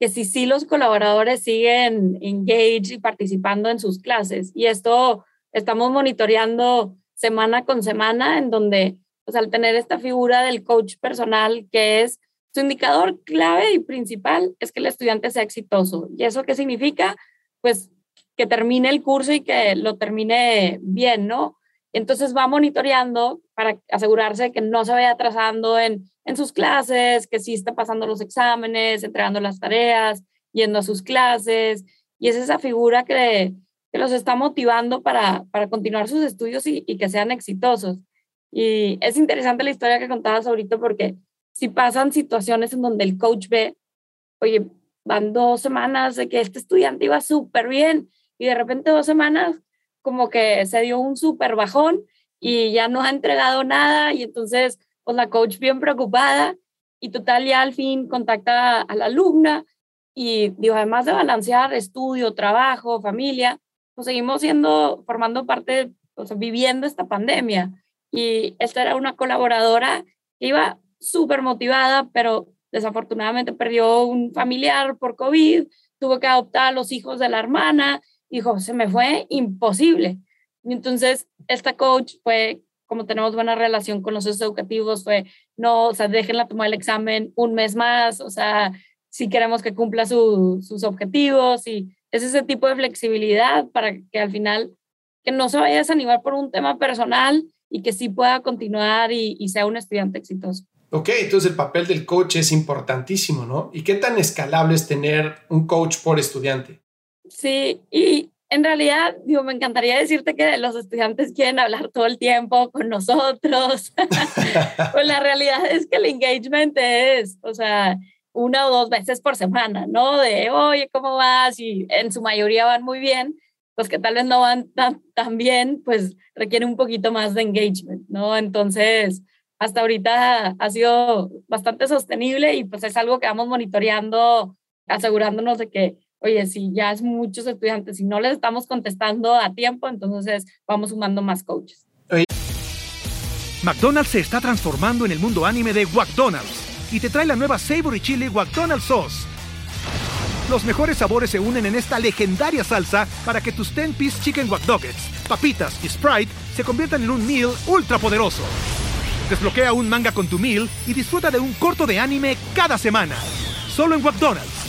que si sí los colaboradores siguen engaged y participando en sus clases. Y esto estamos monitoreando semana con semana, en donde, pues al tener esta figura del coach personal, que es su indicador clave y principal, es que el estudiante sea exitoso. ¿Y eso qué significa? Pues que termine el curso y que lo termine bien, ¿no? Entonces va monitoreando para asegurarse de que no se vaya atrasando en, en sus clases, que sí está pasando los exámenes, entregando las tareas, yendo a sus clases. Y es esa figura que, que los está motivando para, para continuar sus estudios y, y, que sean exitosos. Y es interesante la historia que contabas ahorita porque si pasan situaciones en donde el coach ve, oye, van dos semanas de que este estudiante iba súper bien y de repente dos semanas como que se dio un súper bajón y ya no ha entregado nada y entonces pues la coach bien preocupada y total ya al fin contacta a la alumna y digo, además de balancear estudio, trabajo, familia, pues seguimos siendo, formando parte, o sea, viviendo esta pandemia. Y esta era una colaboradora que iba súper motivada, pero desafortunadamente perdió un familiar por COVID, tuvo que adoptar a los hijos de la hermana dijo, se me fue imposible. Y entonces, esta coach fue, como tenemos buena relación con los educativos, fue, no, o sea, déjenla tomar el examen un mes más, o sea, si queremos que cumpla sus objetivos y es ese tipo de flexibilidad para que al final, que no se vaya a desanimar por un tema personal y que sí pueda continuar y, y sea un estudiante exitoso. Ok, entonces el papel del coach es importantísimo, ¿no? ¿Y qué tan escalable es tener un coach por estudiante? Sí, y en realidad, digo, me encantaría decirte que los estudiantes quieren hablar todo el tiempo con nosotros. pues la realidad es que el engagement es, o sea, una o dos veces por semana, ¿no? De, oye, ¿cómo vas? Y en su mayoría van muy bien. Los que tal vez no van tan, tan bien, pues requiere un poquito más de engagement, ¿no? Entonces, hasta ahorita ha sido bastante sostenible y pues es algo que vamos monitoreando, asegurándonos de que oye, si ya es muchos estudiantes y no les estamos contestando a tiempo, entonces vamos sumando más coaches. McDonald's se está transformando en el mundo anime de McDonald's y te trae la nueva Savory Chili McDonald's Sauce. Los mejores sabores se unen en esta legendaria salsa para que tus 10-piece chicken wack papitas y Sprite se conviertan en un meal ultra poderoso. Desbloquea un manga con tu meal y disfruta de un corto de anime cada semana. Solo en McDonald's.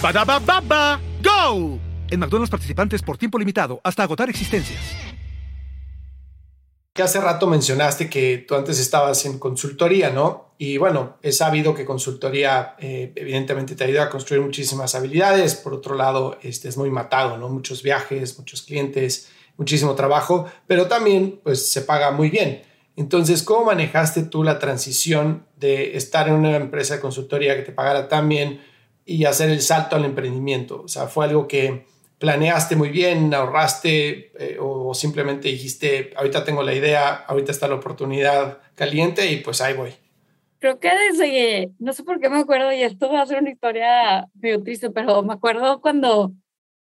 ¡Badabababa! ¡Go! En McDonald's participantes por tiempo limitado hasta agotar existencias. Que hace rato mencionaste que tú antes estabas en consultoría, ¿no? Y bueno, he sabido que consultoría eh, evidentemente te ayuda a construir muchísimas habilidades. Por otro lado, este es muy matado, ¿no? Muchos viajes, muchos clientes, muchísimo trabajo, pero también pues se paga muy bien. Entonces, ¿cómo manejaste tú la transición de estar en una empresa de consultoría que te pagara tan bien y hacer el salto al emprendimiento? O sea, ¿fue algo que planeaste muy bien, ahorraste eh, o simplemente dijiste, ahorita tengo la idea, ahorita está la oportunidad caliente y pues ahí voy? Creo que desde, no sé por qué me acuerdo, y esto va a ser una historia medio triste, pero me acuerdo cuando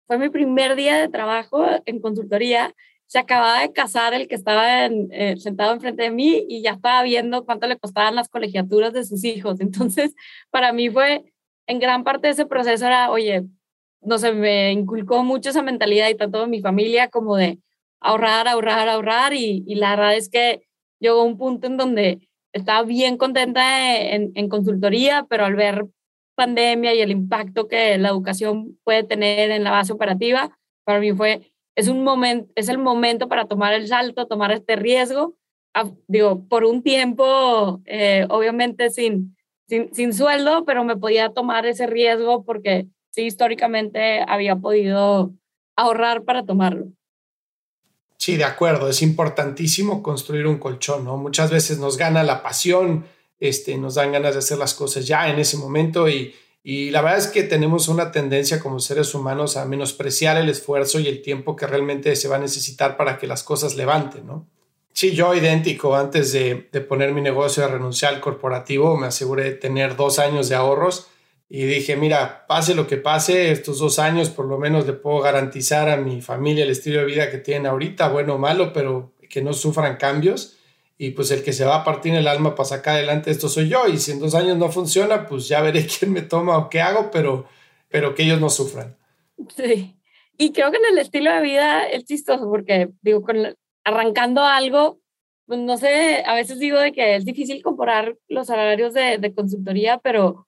fue mi primer día de trabajo en consultoría, se acababa de casar el que estaba eh, sentado enfrente de mí y ya estaba viendo cuánto le costaban las colegiaturas de sus hijos. Entonces, para mí fue en gran parte de ese proceso era, oye, no sé, me inculcó mucho esa mentalidad y tanto mi familia como de ahorrar, ahorrar, ahorrar y, la verdad es que llegó un punto en donde estaba bien contenta en, en, consultoría, pero al ver pandemia y el impacto que la educación puede tener en la base operativa, para mí fue, es, un momento, es el momento para tomar el salto, tomar este riesgo, digo, por un tiempo, eh, obviamente sin, sin, sueldo, pero me podía tomar ese riesgo porque sí, históricamente había podido ahorrar para tomarlo. Sí, de acuerdo, es importantísimo construir un colchón, ¿no? Muchas veces nos gana la pasión, este, nos dan ganas de hacer las cosas ya en ese momento y, y la verdad es que tenemos una tendencia como seres humanos a menospreciar el esfuerzo y el tiempo que realmente se va a necesitar para que las cosas levanten, ¿no? Sí, yo idéntico. Antes de, poner mi negocio de renunciar al corporativo, me aseguré de tener dos años de ahorros y dije, mira, pase lo que pase, estos dos años por lo menos le puedo garantizar a mi familia el estilo de vida que tienen ahorita, bueno o malo, pero que no sufran cambios. Y pues el que se va a partir el alma para sacar adelante esto soy yo. Y si en dos años no funciona, pues ya veré quién me toma o qué hago, pero, pero que ellos no sufran. Sí. Y creo que en el estilo de vida es chistoso porque, digo, con, arrancando algo, pues no sé, a veces digo de que es difícil comparar los salarios de, de consultoría, pero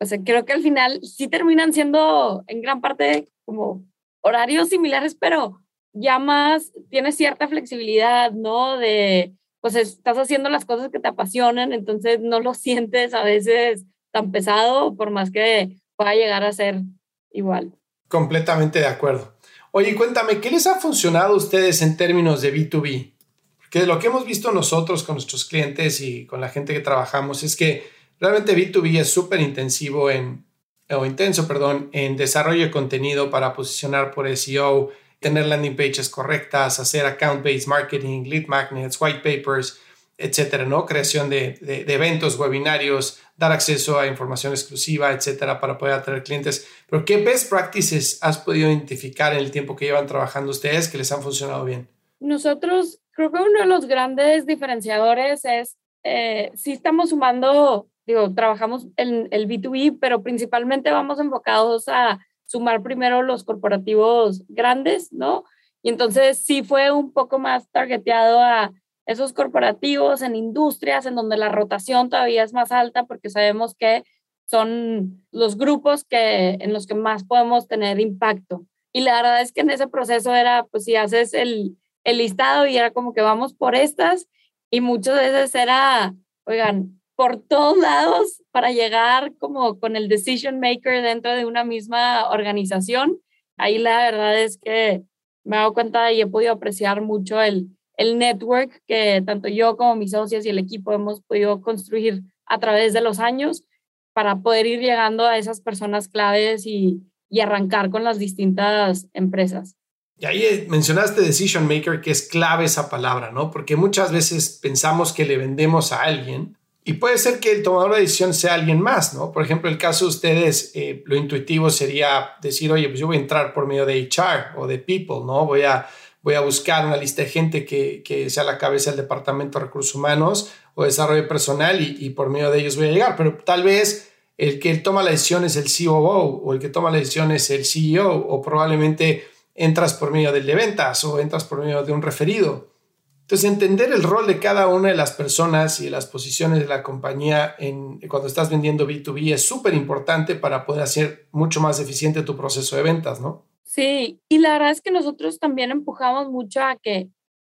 o sea, creo que al final sí terminan siendo en gran parte como horarios similares, pero ya más tienes cierta flexibilidad, ¿no? De, pues estás haciendo las cosas que te apasionan, entonces no lo sientes a veces tan pesado, por más que pueda llegar a ser igual. Completamente de acuerdo. Oye, cuéntame, ¿qué les ha funcionado a ustedes en términos de B2B? Porque lo que hemos visto nosotros con nuestros clientes y con la gente que trabajamos es que realmente B2B es súper intensivo en, o intenso, perdón, en desarrollo de contenido para posicionar por SEO, tener landing pages correctas, hacer account-based marketing, lead magnets, white papers, etcétera, ¿no? Creación de, de, eventos, webinarios, dar acceso a información exclusiva, etcétera, para poder atraer clientes. Pero, ¿qué best practices has podido identificar en el tiempo que llevan trabajando ustedes que les han funcionado bien? Nosotros, creo que uno de los grandes diferenciadores es, eh, si estamos sumando, digo, trabajamos en el B2B, pero principalmente vamos enfocados a sumar primero los corporativos grandes, ¿no? Y entonces sí fue un poco más targeteado a esos corporativos en industrias en donde la rotación todavía es más alta porque sabemos que son los grupos que, en los que más podemos tener impacto. Y la verdad es que en ese proceso era, pues si haces el, el listado y era como que vamos por estas y muchas veces era, oigan, por todos lados para llegar como con el decision maker dentro de una misma organización. Ahí la verdad es que me he dado cuenta y he podido apreciar mucho el, el network que tanto yo como mis socios y el equipo hemos podido construir a través de los años para poder ir llegando a esas personas claves y, y arrancar con las distintas empresas. Y ahí eh, mencionaste decision maker, que es clave esa palabra, ¿no? Porque muchas veces pensamos que le vendemos a alguien y puede ser que el tomador de decisión sea alguien más, ¿no? Por ejemplo, el caso de ustedes, eh, lo intuitivo sería decir, oye, pues yo voy a entrar por medio de HR o de People, ¿no? Voy a, voy a buscar una lista de gente que, que sea la cabeza del Departamento de Recursos Humanos o Desarrollo Personal y, por medio de ellos voy a llegar. Pero tal vez el que toma la decisión es el COO o el que toma la decisión es el CEO o probablemente entras por medio del de ventas o entras por medio de un referido. Entonces, entender el rol de cada una de las personas y las posiciones de la compañía en, cuando estás vendiendo B2B es súper importante para poder hacer mucho más eficiente tu proceso de ventas, ¿no? Sí, y la verdad es que nosotros también empujamos mucho a que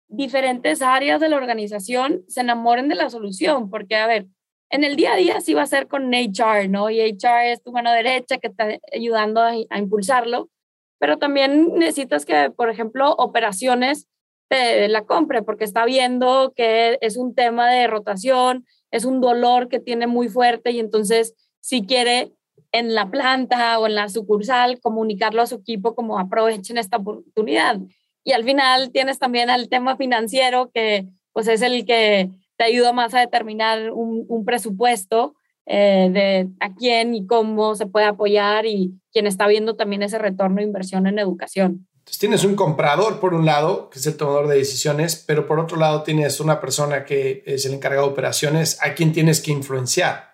diferentes áreas de la organización se enamoren de la solución, porque, a ver, en el día a día sí va a ser con HR, ¿no? Y HR es tu mano derecha que está ayudando a, impulsarlo, pero también necesitas que, por ejemplo, operaciones de la compre porque está viendo que es un tema de rotación, es un dolor que tiene muy fuerte y entonces si quiere en la planta o en la sucursal comunicarlo a su equipo como aprovechen esta oportunidad. Y al final tienes también el tema financiero que pues es el que te ayuda más a determinar un, presupuesto eh, de a quién y cómo se puede apoyar y quien está viendo también ese retorno de inversión en educación. Entonces tienes un comprador por un lado, que es el tomador de decisiones, pero por otro lado tienes una persona que es el encargado de operaciones a quien tienes que influenciar.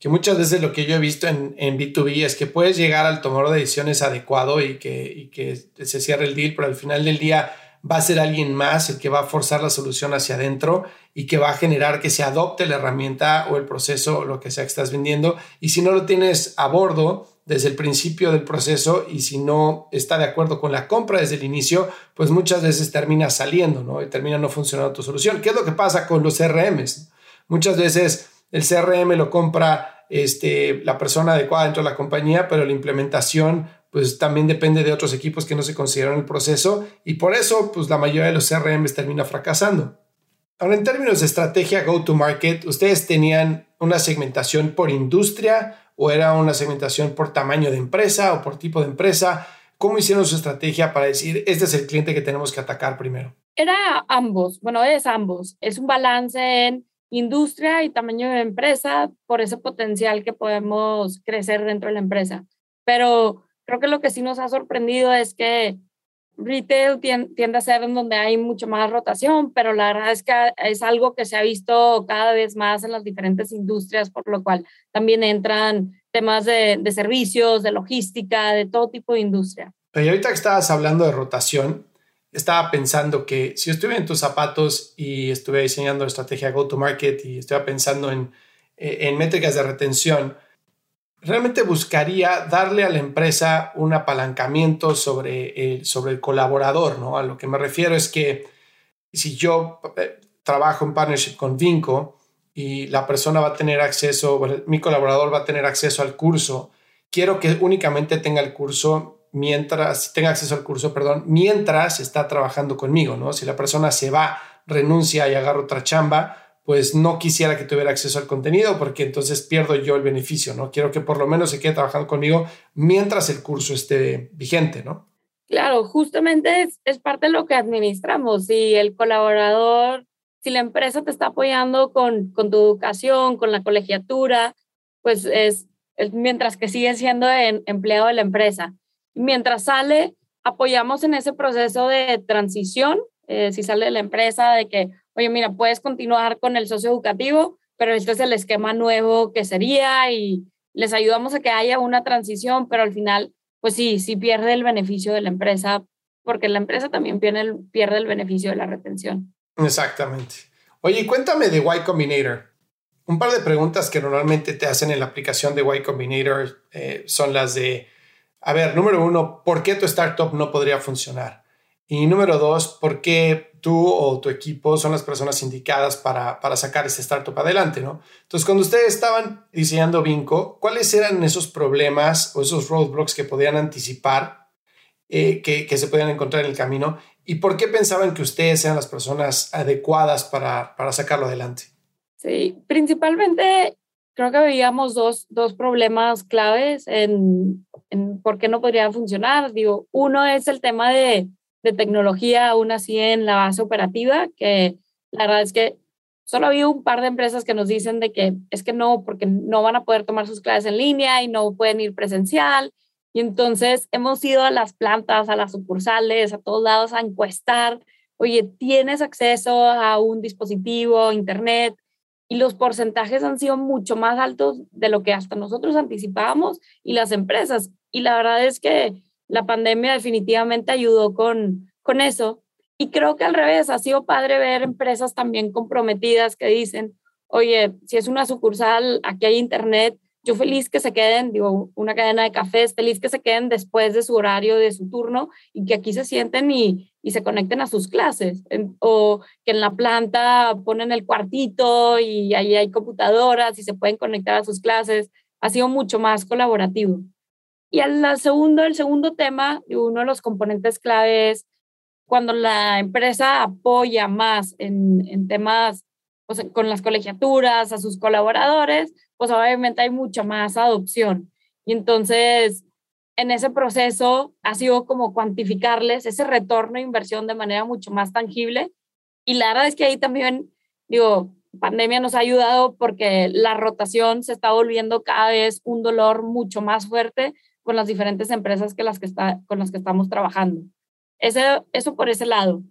Que muchas veces lo que yo he visto en, en B2B es que puedes llegar al tomador de decisiones adecuado y que, y que se cierre el deal, pero al final del día va a ser alguien más el que va a forzar la solución hacia adentro y que va a generar que se adopte la herramienta o el proceso o lo que sea que estás vendiendo. Y si no lo tienes a bordo, desde el principio del proceso y si no está de acuerdo con la compra desde el inicio, pues muchas veces termina saliendo, ¿no? Y termina no funcionando tu solución. ¿Qué es lo que pasa con los CRMs? Muchas veces el CRM lo compra este, la persona adecuada dentro de la compañía, pero la implementación pues también depende de otros equipos que no se consideran el proceso y por eso pues la mayoría de los CRMs termina fracasando. Ahora, en términos de estrategia go-to-market, ¿ustedes tenían una segmentación por industria o era una segmentación por tamaño de empresa o por tipo de empresa? ¿Cómo hicieron su estrategia para decir, este es el cliente que tenemos que atacar primero? Era ambos, bueno, es ambos. Es un balance en industria y tamaño de empresa por ese potencial que podemos crecer dentro de la empresa. Pero creo que lo que sí nos ha sorprendido es que retail tiende a ser en donde hay mucho más rotación, pero la verdad es que es algo que se ha visto cada vez más en las diferentes industrias, por lo cual también entran temas de, de servicios, de logística, de todo tipo de industria. Y ahorita que estabas hablando de rotación, estaba pensando que si estuve en tus zapatos y estuve diseñando estrategia go-to-market y estuve pensando en, en métricas de retención, realmente buscaría darle a la empresa un apalancamiento sobre el, sobre el colaborador, ¿no? A lo que me refiero es que si yo eh, trabajo en partnership con Vinco y la persona va a tener acceso, mi colaborador va a tener acceso al curso, quiero que únicamente tenga el curso mientras, tenga acceso al curso, perdón, mientras está trabajando conmigo, ¿no? Si la persona se va, renuncia y agarra otra chamba, pues no quisiera que tuviera acceso al contenido porque entonces pierdo yo el beneficio, ¿no? Quiero que por lo menos se quede trabajando conmigo mientras el curso esté vigente, ¿no? Claro, justamente es, parte de lo que administramos. Si el colaborador, si la empresa te está apoyando con, con tu educación, con la colegiatura, pues es, mientras que sigue siendo empleado de la empresa. Mientras sale, apoyamos en ese proceso de transición, eh, si sale de la empresa, de que, oye, mira, puedes continuar con el socio educativo, pero este es el esquema nuevo que sería y les ayudamos a que haya una transición, pero al final, pues sí, sí pierde el beneficio de la empresa, porque la empresa también pierde el, beneficio de la retención. Exactamente. Oye, cuéntame de Y Combinator. Un par de preguntas que normalmente te hacen en la aplicación de Y Combinator eh, son las de, a ver, número uno, ¿por qué tu startup no podría funcionar? Y número dos, ¿por qué tú o tu equipo son las personas indicadas para, para sacar este startup adelante, ¿no? Entonces, cuando ustedes estaban diseñando Vinco, ¿cuáles eran esos problemas o esos roadblocks que podían anticipar, eh, que, que, se podían encontrar en el camino? ¿Y por qué pensaban que ustedes eran las personas adecuadas para, para sacarlo adelante? Sí, principalmente creo que veíamos dos, dos problemas claves en por qué no podría funcionar. Digo, uno es el tema de de tecnología aún así en la base operativa, que la verdad es que solo había un par de empresas que nos dicen de que es que no, porque no van a poder tomar sus clases en línea y no pueden ir presencial. Y entonces hemos ido a las plantas, a las sucursales, a todos lados a encuestar, oye, ¿tienes acceso a un dispositivo, internet? Y los porcentajes han sido mucho más altos de lo que hasta nosotros anticipábamos y las empresas. Y la verdad es que la pandemia definitivamente ayudó con, con eso. Y creo que al revés, ha sido padre ver empresas también comprometidas que dicen, oye, si es una sucursal, aquí hay internet, yo feliz que se queden, digo, una cadena de cafés, feliz que se queden después de su horario, de su turno, y que aquí se sienten y, y se conecten a sus clases. o que en la planta ponen el cuartito y ahí hay computadoras y se pueden conectar a sus clases. Ha sido mucho más colaborativo. Y el segundo, el segundo tema, uno de los componentes clave es cuando la empresa apoya más en, en temas pues, con las colegiaturas, a sus colaboradores, pues obviamente hay mucha más adopción. Y entonces, en ese proceso ha sido como cuantificarles ese retorno de inversión de manera mucho más tangible. Y la verdad es que ahí también, digo, pandemia nos ha ayudado porque la rotación se está volviendo cada vez un dolor mucho más fuerte con las diferentes empresas que las que está, con las que estamos trabajando. Ese, eso por ese lado.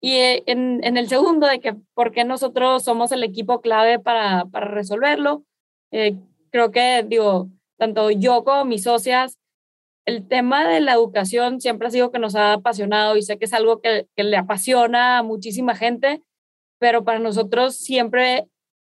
Y eh, en, en, el segundo, de que por qué nosotros somos el equipo clave para, para resolverlo, eh, creo que, digo, tanto yo como mis socias, el tema de la educación siempre ha sido que nos ha apasionado y sé que es algo que, que le apasiona a muchísima gente, pero para nosotros siempre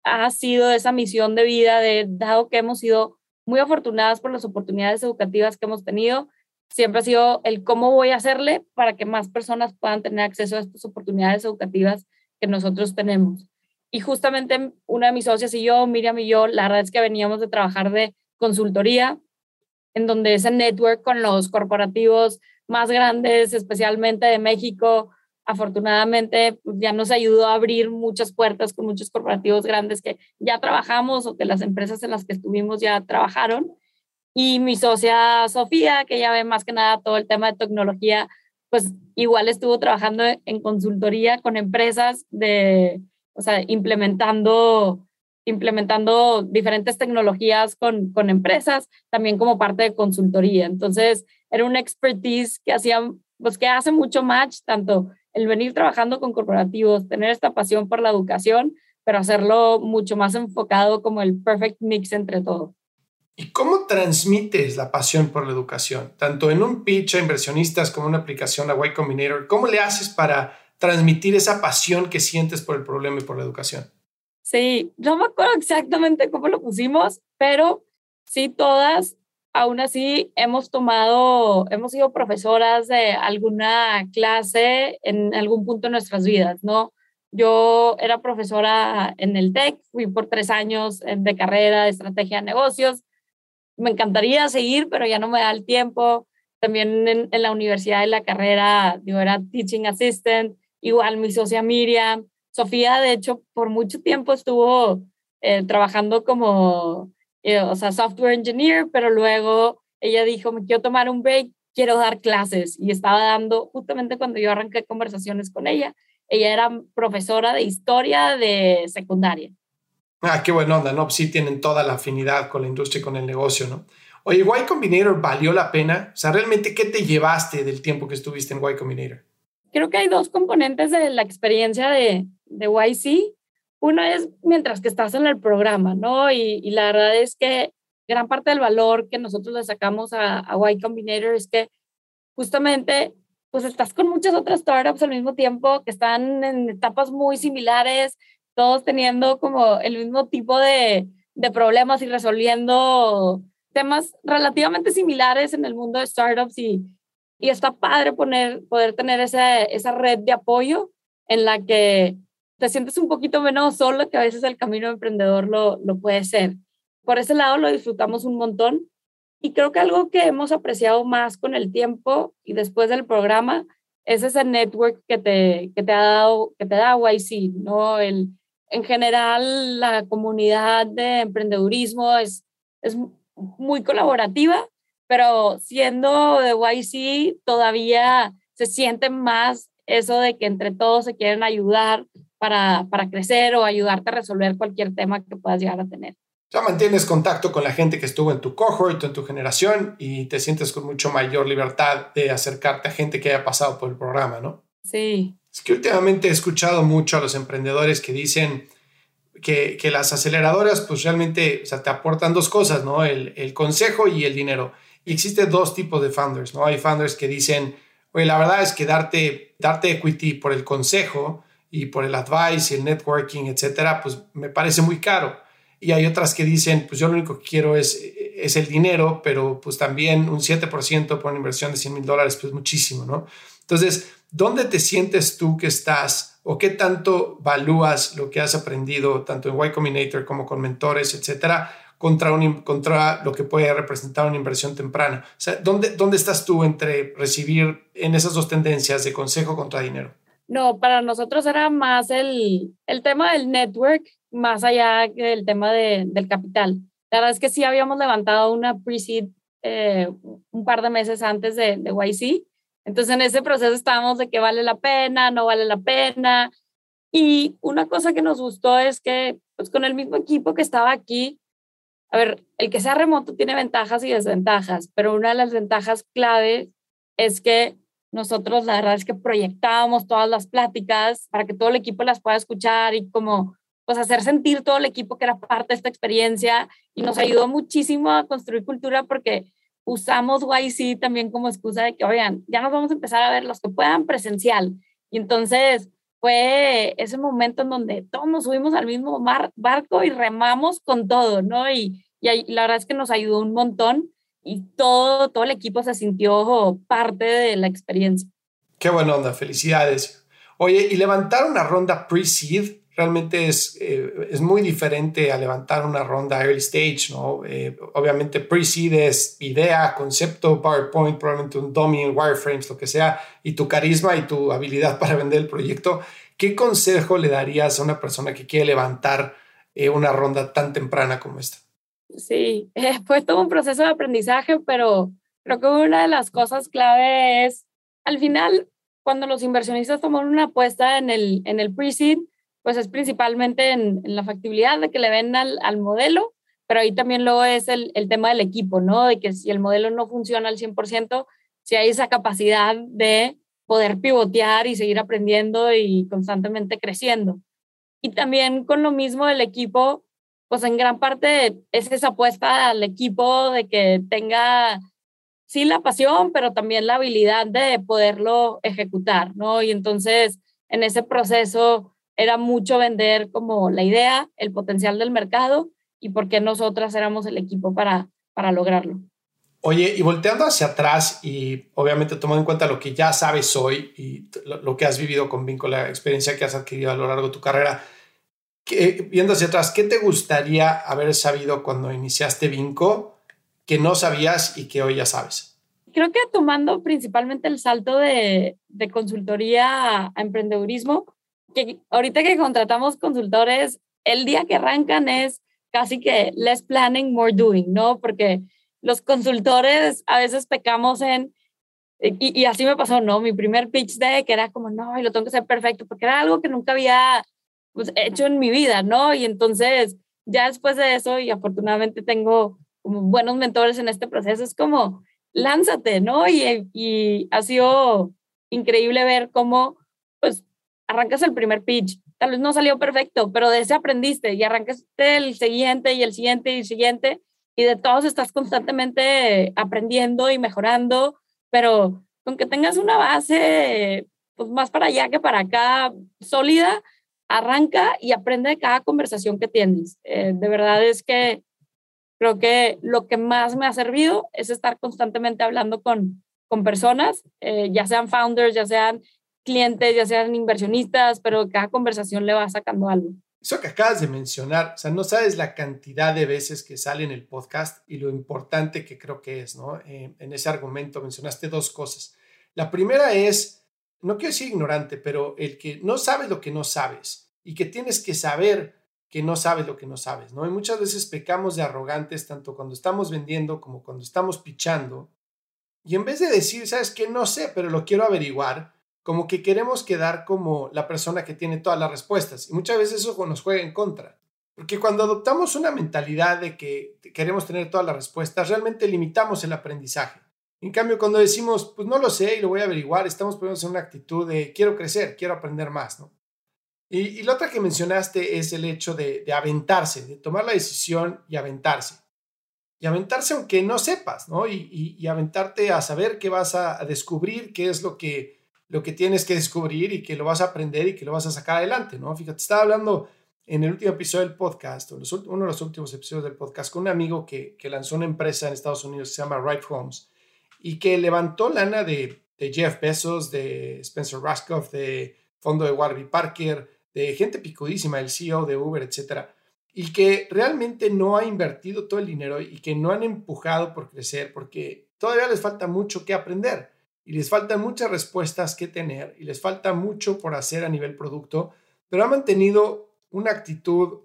ha sido esa misión de vida de, dado que hemos sido muy afortunadas por las oportunidades educativas que hemos tenido. Siempre ha sido el cómo voy a hacerle para que más personas puedan tener acceso a estas oportunidades educativas que nosotros tenemos. Y justamente una de mis socias y yo, Miriam y yo, la verdad es que veníamos de trabajar de consultoría, en donde ese network con los corporativos más grandes, especialmente de México, afortunadamente pues, ya nos ayudó a abrir muchas puertas con muchos corporativos grandes que ya trabajamos o que las empresas en las que estuvimos ya trabajaron. Y mi socia Sofía, que ya ve más que nada todo el tema de tecnología, pues igual estuvo trabajando en consultoría con empresas de, o sea, implementando, implementando diferentes tecnologías con, con empresas, también como parte de consultoría. Entonces, era una expertise que hacía, pues que hace mucho match, tanto el venir trabajando con corporativos, tener esta pasión por la educación, pero hacerlo mucho más enfocado como el perfect mix entre todo. ¿Y cómo transmites la pasión por la educación? Tanto en un pitch a inversionistas como en una aplicación a Y Combinator, ¿cómo le haces para transmitir esa pasión que sientes por el problema y por la educación? Sí, no me acuerdo exactamente cómo lo pusimos, pero sí todas aún así hemos tomado, hemos sido profesoras de alguna clase en algún punto de nuestras vidas, ¿no? Yo era profesora en el TEC, fui por tres años de carrera de estrategia de negocios. Me encantaría seguir, pero ya no me da el tiempo. También en, la universidad de la carrera, yo era teaching assistant, igual mi socia Miriam. Sofía, de hecho, por mucho tiempo estuvo eh, trabajando como o sea, software engineer, pero luego ella dijo, me quiero tomar un break, quiero dar clases. Y estaba dando, justamente cuando yo arranqué conversaciones con ella, ella era profesora de historia de secundaria. Ah, qué buena onda, ¿no? Sí tienen toda la afinidad con la industria y con el negocio, ¿no? Oye, Y Combinator valió la pena. O sea, realmente, ¿qué te llevaste del tiempo que estuviste en Y Combinator? Creo que hay dos componentes de la experiencia de, de YC. Uno es mientras que estás en el programa, ¿no? Y, la verdad es que gran parte del valor que nosotros le sacamos a, a Y Combinator es que justamente pues estás con muchas otras startups al mismo tiempo que están en etapas muy similares, todos teniendo como el mismo tipo de, de problemas y resolviendo temas relativamente similares en el mundo de startups y, Y está padre poner, poder tener esa, esa red de apoyo en la que te sientes un poquito menos solo, que a veces el camino emprendedor lo, lo puede ser. Por ese lado lo disfrutamos un montón. Y creo que algo que hemos apreciado más con el tiempo y después del programa es ese network que te, que te ha dado, que te da YC, ¿no? El, en general, la comunidad de emprendedurismo es, es muy colaborativa, pero siendo de YC todavía se siente más eso de que entre todos se quieren ayudar para, para crecer o ayudarte a resolver cualquier tema que puedas llegar a tener. Ya mantienes contacto con la gente que estuvo en tu cohort, en tu generación, y te sientes con mucho mayor libertad de acercarte a gente que haya pasado por el programa, ¿no? Sí. Es que últimamente he escuchado mucho a los emprendedores que dicen que, que las aceleradoras, pues realmente o sea, te aportan dos cosas, ¿no? El, el consejo y el dinero. Y existen dos tipos de founders, ¿no? Hay founders que dicen, oye, la verdad es que darte, darte equity por el consejo y por el advice y el networking, etcétera, pues me parece muy caro y hay otras que dicen, pues yo lo único que quiero es, es el dinero, pero pues también un 7% por una inversión de 100 mil dólares, pues muchísimo, ¿no? Entonces, ¿dónde te sientes tú que estás o qué tanto valúas lo que has aprendido tanto en Y Combinator como con mentores, etcétera, contra, un, contra lo que puede representar una inversión temprana? O sea, ¿dónde, ¿dónde estás tú entre recibir en esas dos tendencias de consejo contra dinero? No, para nosotros era más el, el tema del network más allá del tema de, del capital. La verdad es que sí habíamos levantado una pre-seed eh, un par de meses antes de, de YC. Entonces en ese proceso estábamos de que vale la pena, no vale la pena. Y una cosa que nos gustó es que pues con el mismo equipo que estaba aquí, a ver, el que sea remoto tiene ventajas y desventajas, pero una de las ventajas clave es que nosotros la verdad es que proyectábamos todas las pláticas para que todo el equipo las pueda escuchar y como pues hacer sentir todo el equipo que era parte de esta experiencia y nos ayudó muchísimo a construir cultura porque usamos YC también como excusa de que, oigan, ya nos vamos a empezar a ver los que puedan presencial. Y entonces fue ese momento en donde todos nos subimos al mismo barco y remamos con todo, ¿no? Y, y la verdad es que nos ayudó un montón y todo, todo el equipo se sintió parte de la experiencia. Qué buena onda, felicidades. Oye, y levantar una ronda pre-seed realmente es, eh, es muy diferente a levantar una ronda early stage, ¿no? Eh, obviamente pre-seed es idea, concepto, PowerPoint, probablemente un dummy wireframes, lo que sea, y tu carisma y tu habilidad para vender el proyecto. ¿Qué consejo le darías a una persona que quiere levantar eh, una ronda tan temprana como esta? Sí, fue todo un proceso de aprendizaje, pero creo que una de las cosas clave es, al final, cuando los inversionistas toman una apuesta en el, en el pre-seed, pues es principalmente en, la factibilidad de que le ven al, al, modelo, pero ahí también luego es el, el, tema del equipo, ¿no? De que si el modelo no funciona al 100%, si hay esa capacidad de poder pivotear y seguir aprendiendo y constantemente creciendo. Y también con lo mismo del equipo, pues en gran parte es esa apuesta al equipo de que tenga, sí, la pasión, pero también la habilidad de poderlo ejecutar, ¿no? Y entonces en ese proceso era mucho vender como la idea, el potencial del mercado y por qué nosotras éramos el equipo para, para lograrlo. Oye, y volteando hacia atrás y obviamente tomando en cuenta lo que ya sabes hoy y lo, que has vivido con Vinco, la experiencia que has adquirido a lo largo de tu carrera, viendo hacia atrás, ¿qué te gustaría haber sabido cuando iniciaste Vinco que no sabías y que hoy ya sabes? Creo que tomando principalmente el salto de, de consultoría a emprendedurismo, que ahorita que contratamos consultores, el día que arrancan es casi que less planning, more doing, ¿no? Porque los consultores a veces pecamos en, y, y así me pasó, ¿no? Mi primer pitch deck era como, no, y lo tengo que hacer perfecto, porque era algo que nunca había pues, hecho en mi vida, ¿no? Y entonces, ya después de eso, y afortunadamente tengo como buenos mentores en este proceso, es como, lánzate, ¿no? Y, y ha sido increíble ver cómo, pues, arrancas el primer pitch, tal vez no salió perfecto, pero de ese aprendiste y arrancaste el siguiente y el siguiente y el siguiente y de todos estás constantemente aprendiendo y mejorando, pero con que tengas una base pues más para allá que para acá sólida, arranca y aprende de cada conversación que tienes. Eh, de verdad es que creo que lo que más me ha servido es estar constantemente hablando con, con personas, eh, ya sean founders, ya sean clientes, ya sean inversionistas, pero cada conversación le va sacando algo. Eso que acabas de mencionar, o sea, no sabes la cantidad de veces que sale en el podcast y lo importante que creo que es, ¿no? Eh, en ese argumento mencionaste dos cosas. La primera es, no quiero decir ignorante, pero el que no sabes lo que no sabes y que tienes que saber que no sabes lo que no sabes, ¿no? Y muchas veces pecamos de arrogantes, tanto cuando estamos vendiendo como cuando estamos pichando. Y en vez de decir, sabes que no sé, pero lo quiero averiguar, como que queremos quedar como la persona que tiene todas las respuestas. Y muchas veces eso nos juega en contra. Porque cuando adoptamos una mentalidad de que queremos tener todas las respuestas, realmente limitamos el aprendizaje. En cambio, cuando decimos, pues no lo sé y lo voy a averiguar, estamos poniéndonos en una actitud de quiero crecer, quiero aprender más, ¿no? Y, y la otra que mencionaste es el hecho de, aventarse, de tomar la decisión y aventarse. Y aventarse aunque no sepas, ¿no? Y, y, aventarte a saber qué vas a, descubrir, qué es lo que, lo que tienes que descubrir y que lo vas a aprender y que lo vas a sacar adelante, ¿no? Fíjate, estaba hablando en el último episodio del podcast, uno de los últimos episodios del podcast, con un amigo que, que lanzó una empresa en Estados Unidos que se llama Right Homes y que levantó lana de, de Jeff Bezos, de Spencer Raskoff, de fondo de Warby Parker, de gente picudísima, el CEO de Uber, etcétera, y que realmente no ha invertido todo el dinero y que no han empujado por crecer porque todavía les falta mucho que aprender y les faltan muchas respuestas que tener y les falta mucho por hacer a nivel producto, pero ha mantenido una actitud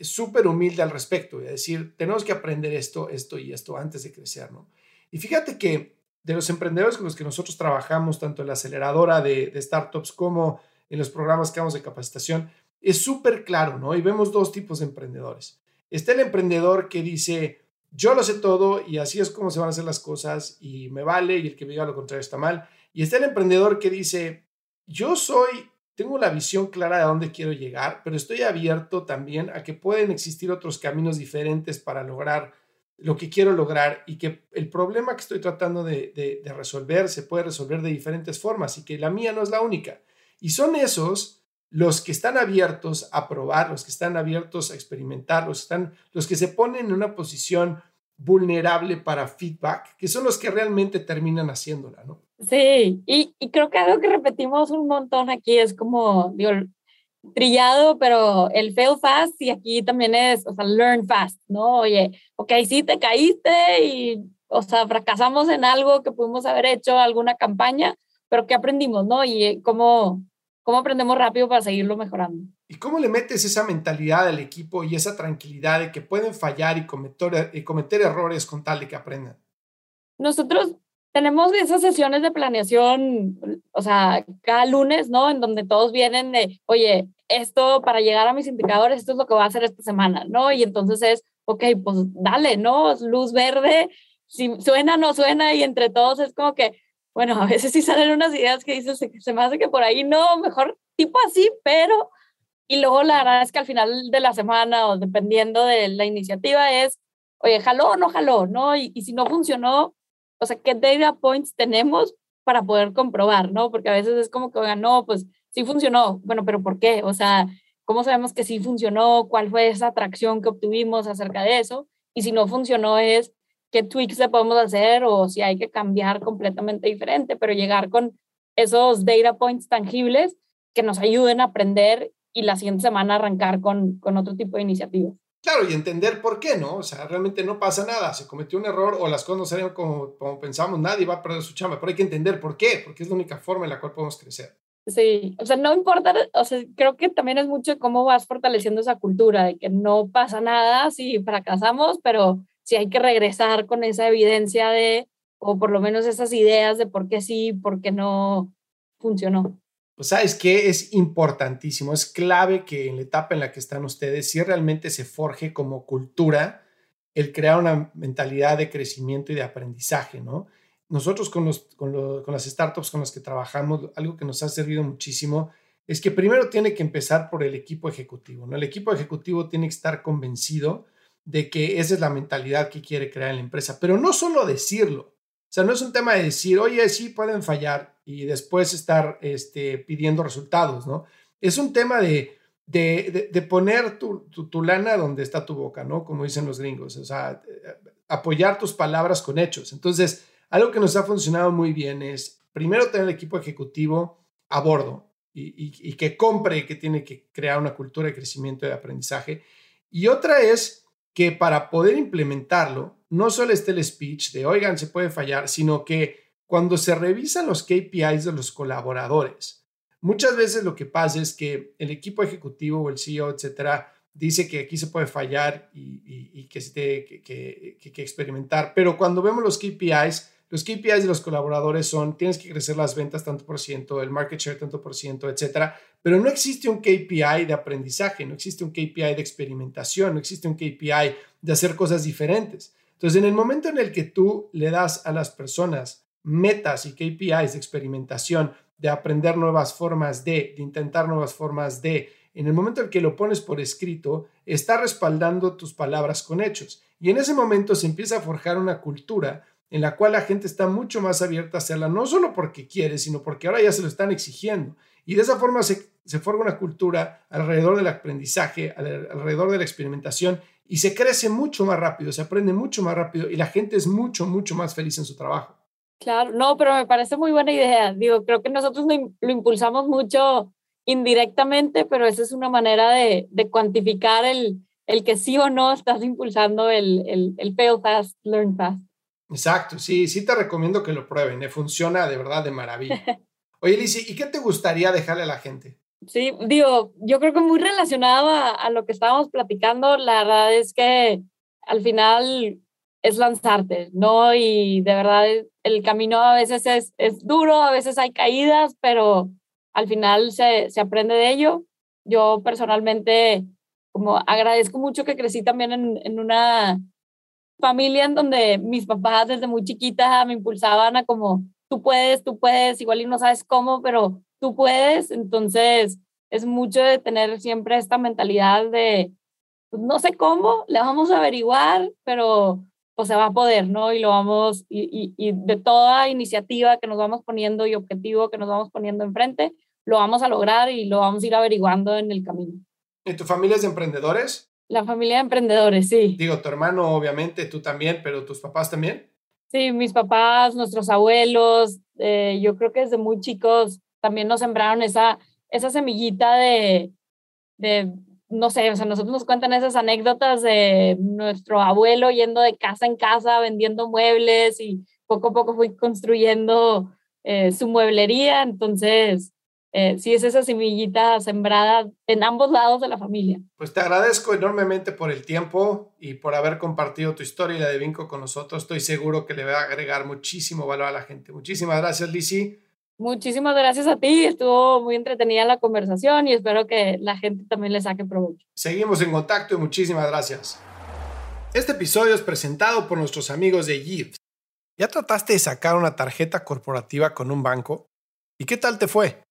súper humilde al respecto, es decir, tenemos que aprender esto, esto y esto antes de crecer, ¿no? Y fíjate que de los emprendedores con los que nosotros trabajamos, tanto en la aceleradora de, startups como en los programas que damos de capacitación, es súper claro, ¿no? Y vemos dos tipos de emprendedores. Está el emprendedor que dice, yo lo sé todo y así es como se van a hacer las cosas y me vale y el que me diga lo contrario está mal. Y está el emprendedor que dice, yo soy, tengo la visión clara de dónde quiero llegar, pero estoy abierto también a que pueden existir otros caminos diferentes para lograr lo que quiero lograr y que el problema que estoy tratando de, resolver se puede resolver de diferentes formas y que la mía no es la única. Y son esos los que están abiertos a probar, los que están abiertos a experimentar, los están, los que se ponen en una posición vulnerable para feedback, que son los que realmente terminan haciéndola, ¿no? Sí, y, creo que algo que repetimos un montón aquí es como, trillado, pero el fail fast y aquí también es, o sea, learn fast, ¿no? Oye, ok, sí te caíste y, o sea, fracasamos en algo que pudimos haber hecho, alguna campaña, pero ¿qué aprendimos, no? Y cómo, cómo aprendemos rápido para seguirlo mejorando. ¿Y cómo le metes esa mentalidad al equipo y esa tranquilidad de que pueden fallar y cometer, y cometer errores con tal de que aprendan? Nosotros tenemos esas sesiones de planeación, o sea, cada lunes, ¿no? En donde todos vienen de, oye, esto para llegar a mis indicadores, esto es lo que voy a hacer esta semana, ¿no? Y entonces es, ok, pues dale, ¿no? Luz verde, si suena, no suena, y entre todos es como que, bueno, a veces sí salen unas ideas que dices, se me hace que por ahí no, mejor tipo así, pero, y luego la verdad es que al final de la semana o dependiendo de la iniciativa es, oye, jaló o no jaló, ¿no? Y, y si no funcionó, o sea, ¿qué data points tenemos para poder comprobar, ¿no? Porque a veces es como que, oigan, no, pues sí funcionó, bueno, pero ¿por qué? O sea, ¿cómo sabemos que sí funcionó? ¿Cuál fue esa atracción que obtuvimos acerca de eso? Y si no funcionó es, qué tweaks le podemos hacer o si hay que cambiar completamente diferente, pero llegar con esos data points tangibles que nos ayuden a aprender y la siguiente semana arrancar con, con otro tipo de iniciativas. Claro, y entender por qué, ¿no? O sea, realmente no pasa nada, se cometió un error o las cosas no salieron como, como pensamos, nadie va a perder su chamba, pero hay que entender por qué, porque es la única forma en la cual podemos crecer. Sí, o sea, no importa, o sea, creo que también es mucho cómo vas fortaleciendo esa cultura de que no pasa nada si fracasamos, pero si hay que regresar con esa evidencia de, o por lo menos esas ideas de por qué sí, por qué no funcionó. Pues sabes que es importantísimo, es clave que en la etapa en la que están ustedes, si realmente se forje como cultura el crear una mentalidad de crecimiento y de aprendizaje, ¿no? Nosotros con, los, con, con las startups con las que trabajamos, algo que nos ha servido muchísimo es que primero tiene que empezar por el equipo ejecutivo, ¿no? El equipo ejecutivo tiene que estar convencido de que esa es la mentalidad que quiere crear en la empresa, pero no solo decirlo. O sea, no es un tema de decir, oye, sí pueden fallar y después estar este, pidiendo resultados, ¿no? Es un tema de, de, de, poner tu, tu, lana donde está tu boca, ¿no? Como dicen los gringos, o sea, apoyar tus palabras con hechos. Entonces, algo que nos ha funcionado muy bien es primero tener el equipo ejecutivo a bordo y, que compre que tiene que crear una cultura de crecimiento y de aprendizaje. Y otra es que para poder implementarlo, no solo esté el speech de, oigan, se puede fallar, sino que cuando se revisan los KPIs de los colaboradores, muchas veces lo que pasa es que el equipo ejecutivo o el CEO, etcétera, dice que aquí se puede fallar y, que se tiene que, que, experimentar. Pero cuando vemos los KPIs, los KPIs de los colaboradores son, tienes que crecer las ventas tanto por ciento, el market share tanto por ciento, etcétera. Pero no existe un KPI de aprendizaje, no existe un KPI de experimentación, no existe un KPI de hacer cosas diferentes. Entonces, en el momento en el que tú le das a las personas metas y KPIs de experimentación, de aprender nuevas formas de, de intentar nuevas formas de, en el momento en que lo pones por escrito, está respaldando tus palabras con hechos. Y en ese momento se empieza a forjar una cultura en la cual la gente está mucho más abierta a hacerla, no solo porque quiere, sino porque ahora ya se lo están exigiendo. Y de esa forma se, se forma una cultura alrededor del aprendizaje, alrededor de la experimentación, y se crece mucho más rápido, se aprende mucho más rápido y la gente es mucho, mucho más feliz en su trabajo. Claro, no, pero me parece muy buena idea. Digo, creo que nosotros lo impulsamos mucho indirectamente, pero esa es una manera de, de cuantificar el, el, que sí o no estás impulsando el, el, el fail fast, learn fast. Exacto, sí, sí te recomiendo que lo prueben, ¿eh? funciona de verdad de maravilla. Oye, Lizzie, ¿y qué te gustaría dejarle a la gente? Sí, digo, yo creo que muy relacionado a, a lo que estábamos platicando, la verdad es que al final es lanzarte, ¿no? Y de verdad el camino a veces es, es duro, a veces hay caídas, pero al final se, se aprende de ello. Yo personalmente como agradezco mucho que crecí también en, en una familia en donde mis papás desde muy chiquita me impulsaban a como, tú puedes, tú puedes, igual y no sabes cómo, pero tú puedes. Entonces, es mucho de tener siempre esta mentalidad de, pues, no sé cómo, le vamos a averiguar, pero pues se va a poder, ¿no? Y lo vamos, y, y, y de toda iniciativa que nos vamos poniendo y objetivo que nos vamos poniendo enfrente, lo vamos a lograr y lo vamos a ir averiguando en el camino. ¿Y tu familia es de emprendedores? La familia de emprendedores, sí. Digo, tu hermano, obviamente, tú también, pero tus papás también. Sí, mis papás, nuestros abuelos, eh, yo creo que desde muy chicos también nos sembraron esa, esa semillita de, de, no sé, o sea, nosotros nos cuentan esas anécdotas de nuestro abuelo yendo de casa en casa vendiendo muebles y poco a poco fui construyendo eh, su mueblería, entonces eh, sí es esa semillita sembrada en ambos lados de la familia. Pues te agradezco enormemente por el tiempo y por haber compartido tu historia y la de Vinco con nosotros. Estoy seguro que le va a agregar muchísimo valor a la gente. Muchísimas gracias, Lizzie. Muchísimas gracias a ti. Estuvo muy entretenida la conversación y espero que la gente también le saque provecho. Seguimos en contacto y muchísimas gracias. Este episodio es presentado por nuestros amigos de Gibbs. ¿Ya trataste de sacar una tarjeta corporativa con un banco? ¿Y qué tal te fue?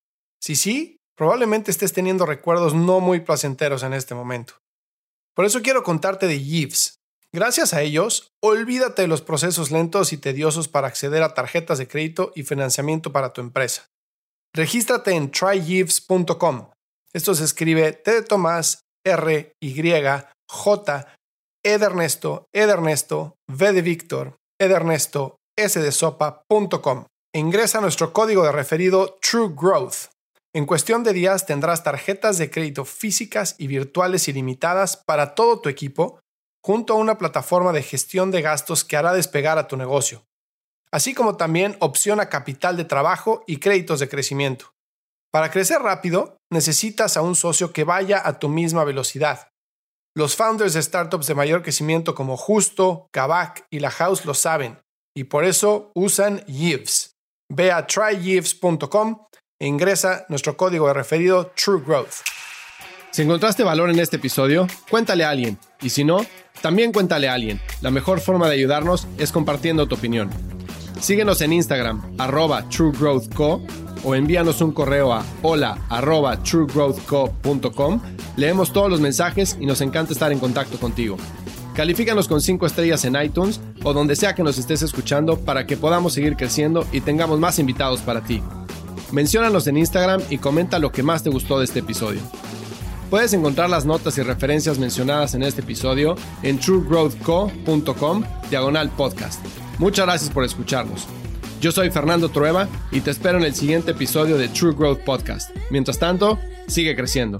Si sí, probablemente estés teniendo recuerdos no muy placenteros en este momento. Por eso quiero contarte de Yves. Gracias a ellos, olvídate de los procesos lentos y tediosos para acceder a tarjetas de crédito y financiamiento para tu empresa. Regístrate en tryyves.com. Esto se escribe T de Tomás, R, Y, J, E de Ernesto, E de Ernesto, V de Víctor, E de Ernesto, S de Sopa.com. Ingresa nuestro código de referido True Growth en cuestión de días tendrás tarjetas de crédito físicas y virtuales ilimitadas para todo tu equipo, junto a una plataforma de gestión de gastos que hará despegar a tu negocio, así como también opción a capital de trabajo y créditos de crecimiento. Para crecer rápido, necesitas a un socio que vaya a tu misma velocidad. Los founders de startups de mayor crecimiento como Justo, Kavak y La House lo saben, y por eso usan Yves. Ve a tryyves.com e ingresa nuestro código de referido True Growth. Si encontraste valor en este episodio, cuéntale a alguien. Y si no, también cuéntale a alguien. La mejor forma de ayudarnos es compartiendo tu opinión. Síguenos en Instagram, arroba truegrowthco, o envíanos un correo a hola arroba truegrowthco.com. Leemos todos los mensajes y nos encanta estar en contacto contigo. Califícanos con 5 estrellas en iTunes o donde sea que nos estés escuchando para que podamos seguir creciendo y tengamos más invitados para ti. Menciónanos en Instagram y comenta lo que más te gustó de este episodio. Puedes encontrar las notas y referencias mencionadas en este episodio en truegrowthco.com diagonal podcast. Muchas gracias por escucharnos. Yo soy Fernando Trueba y te espero en el siguiente episodio de True Growth Podcast. Mientras tanto, sigue creciendo.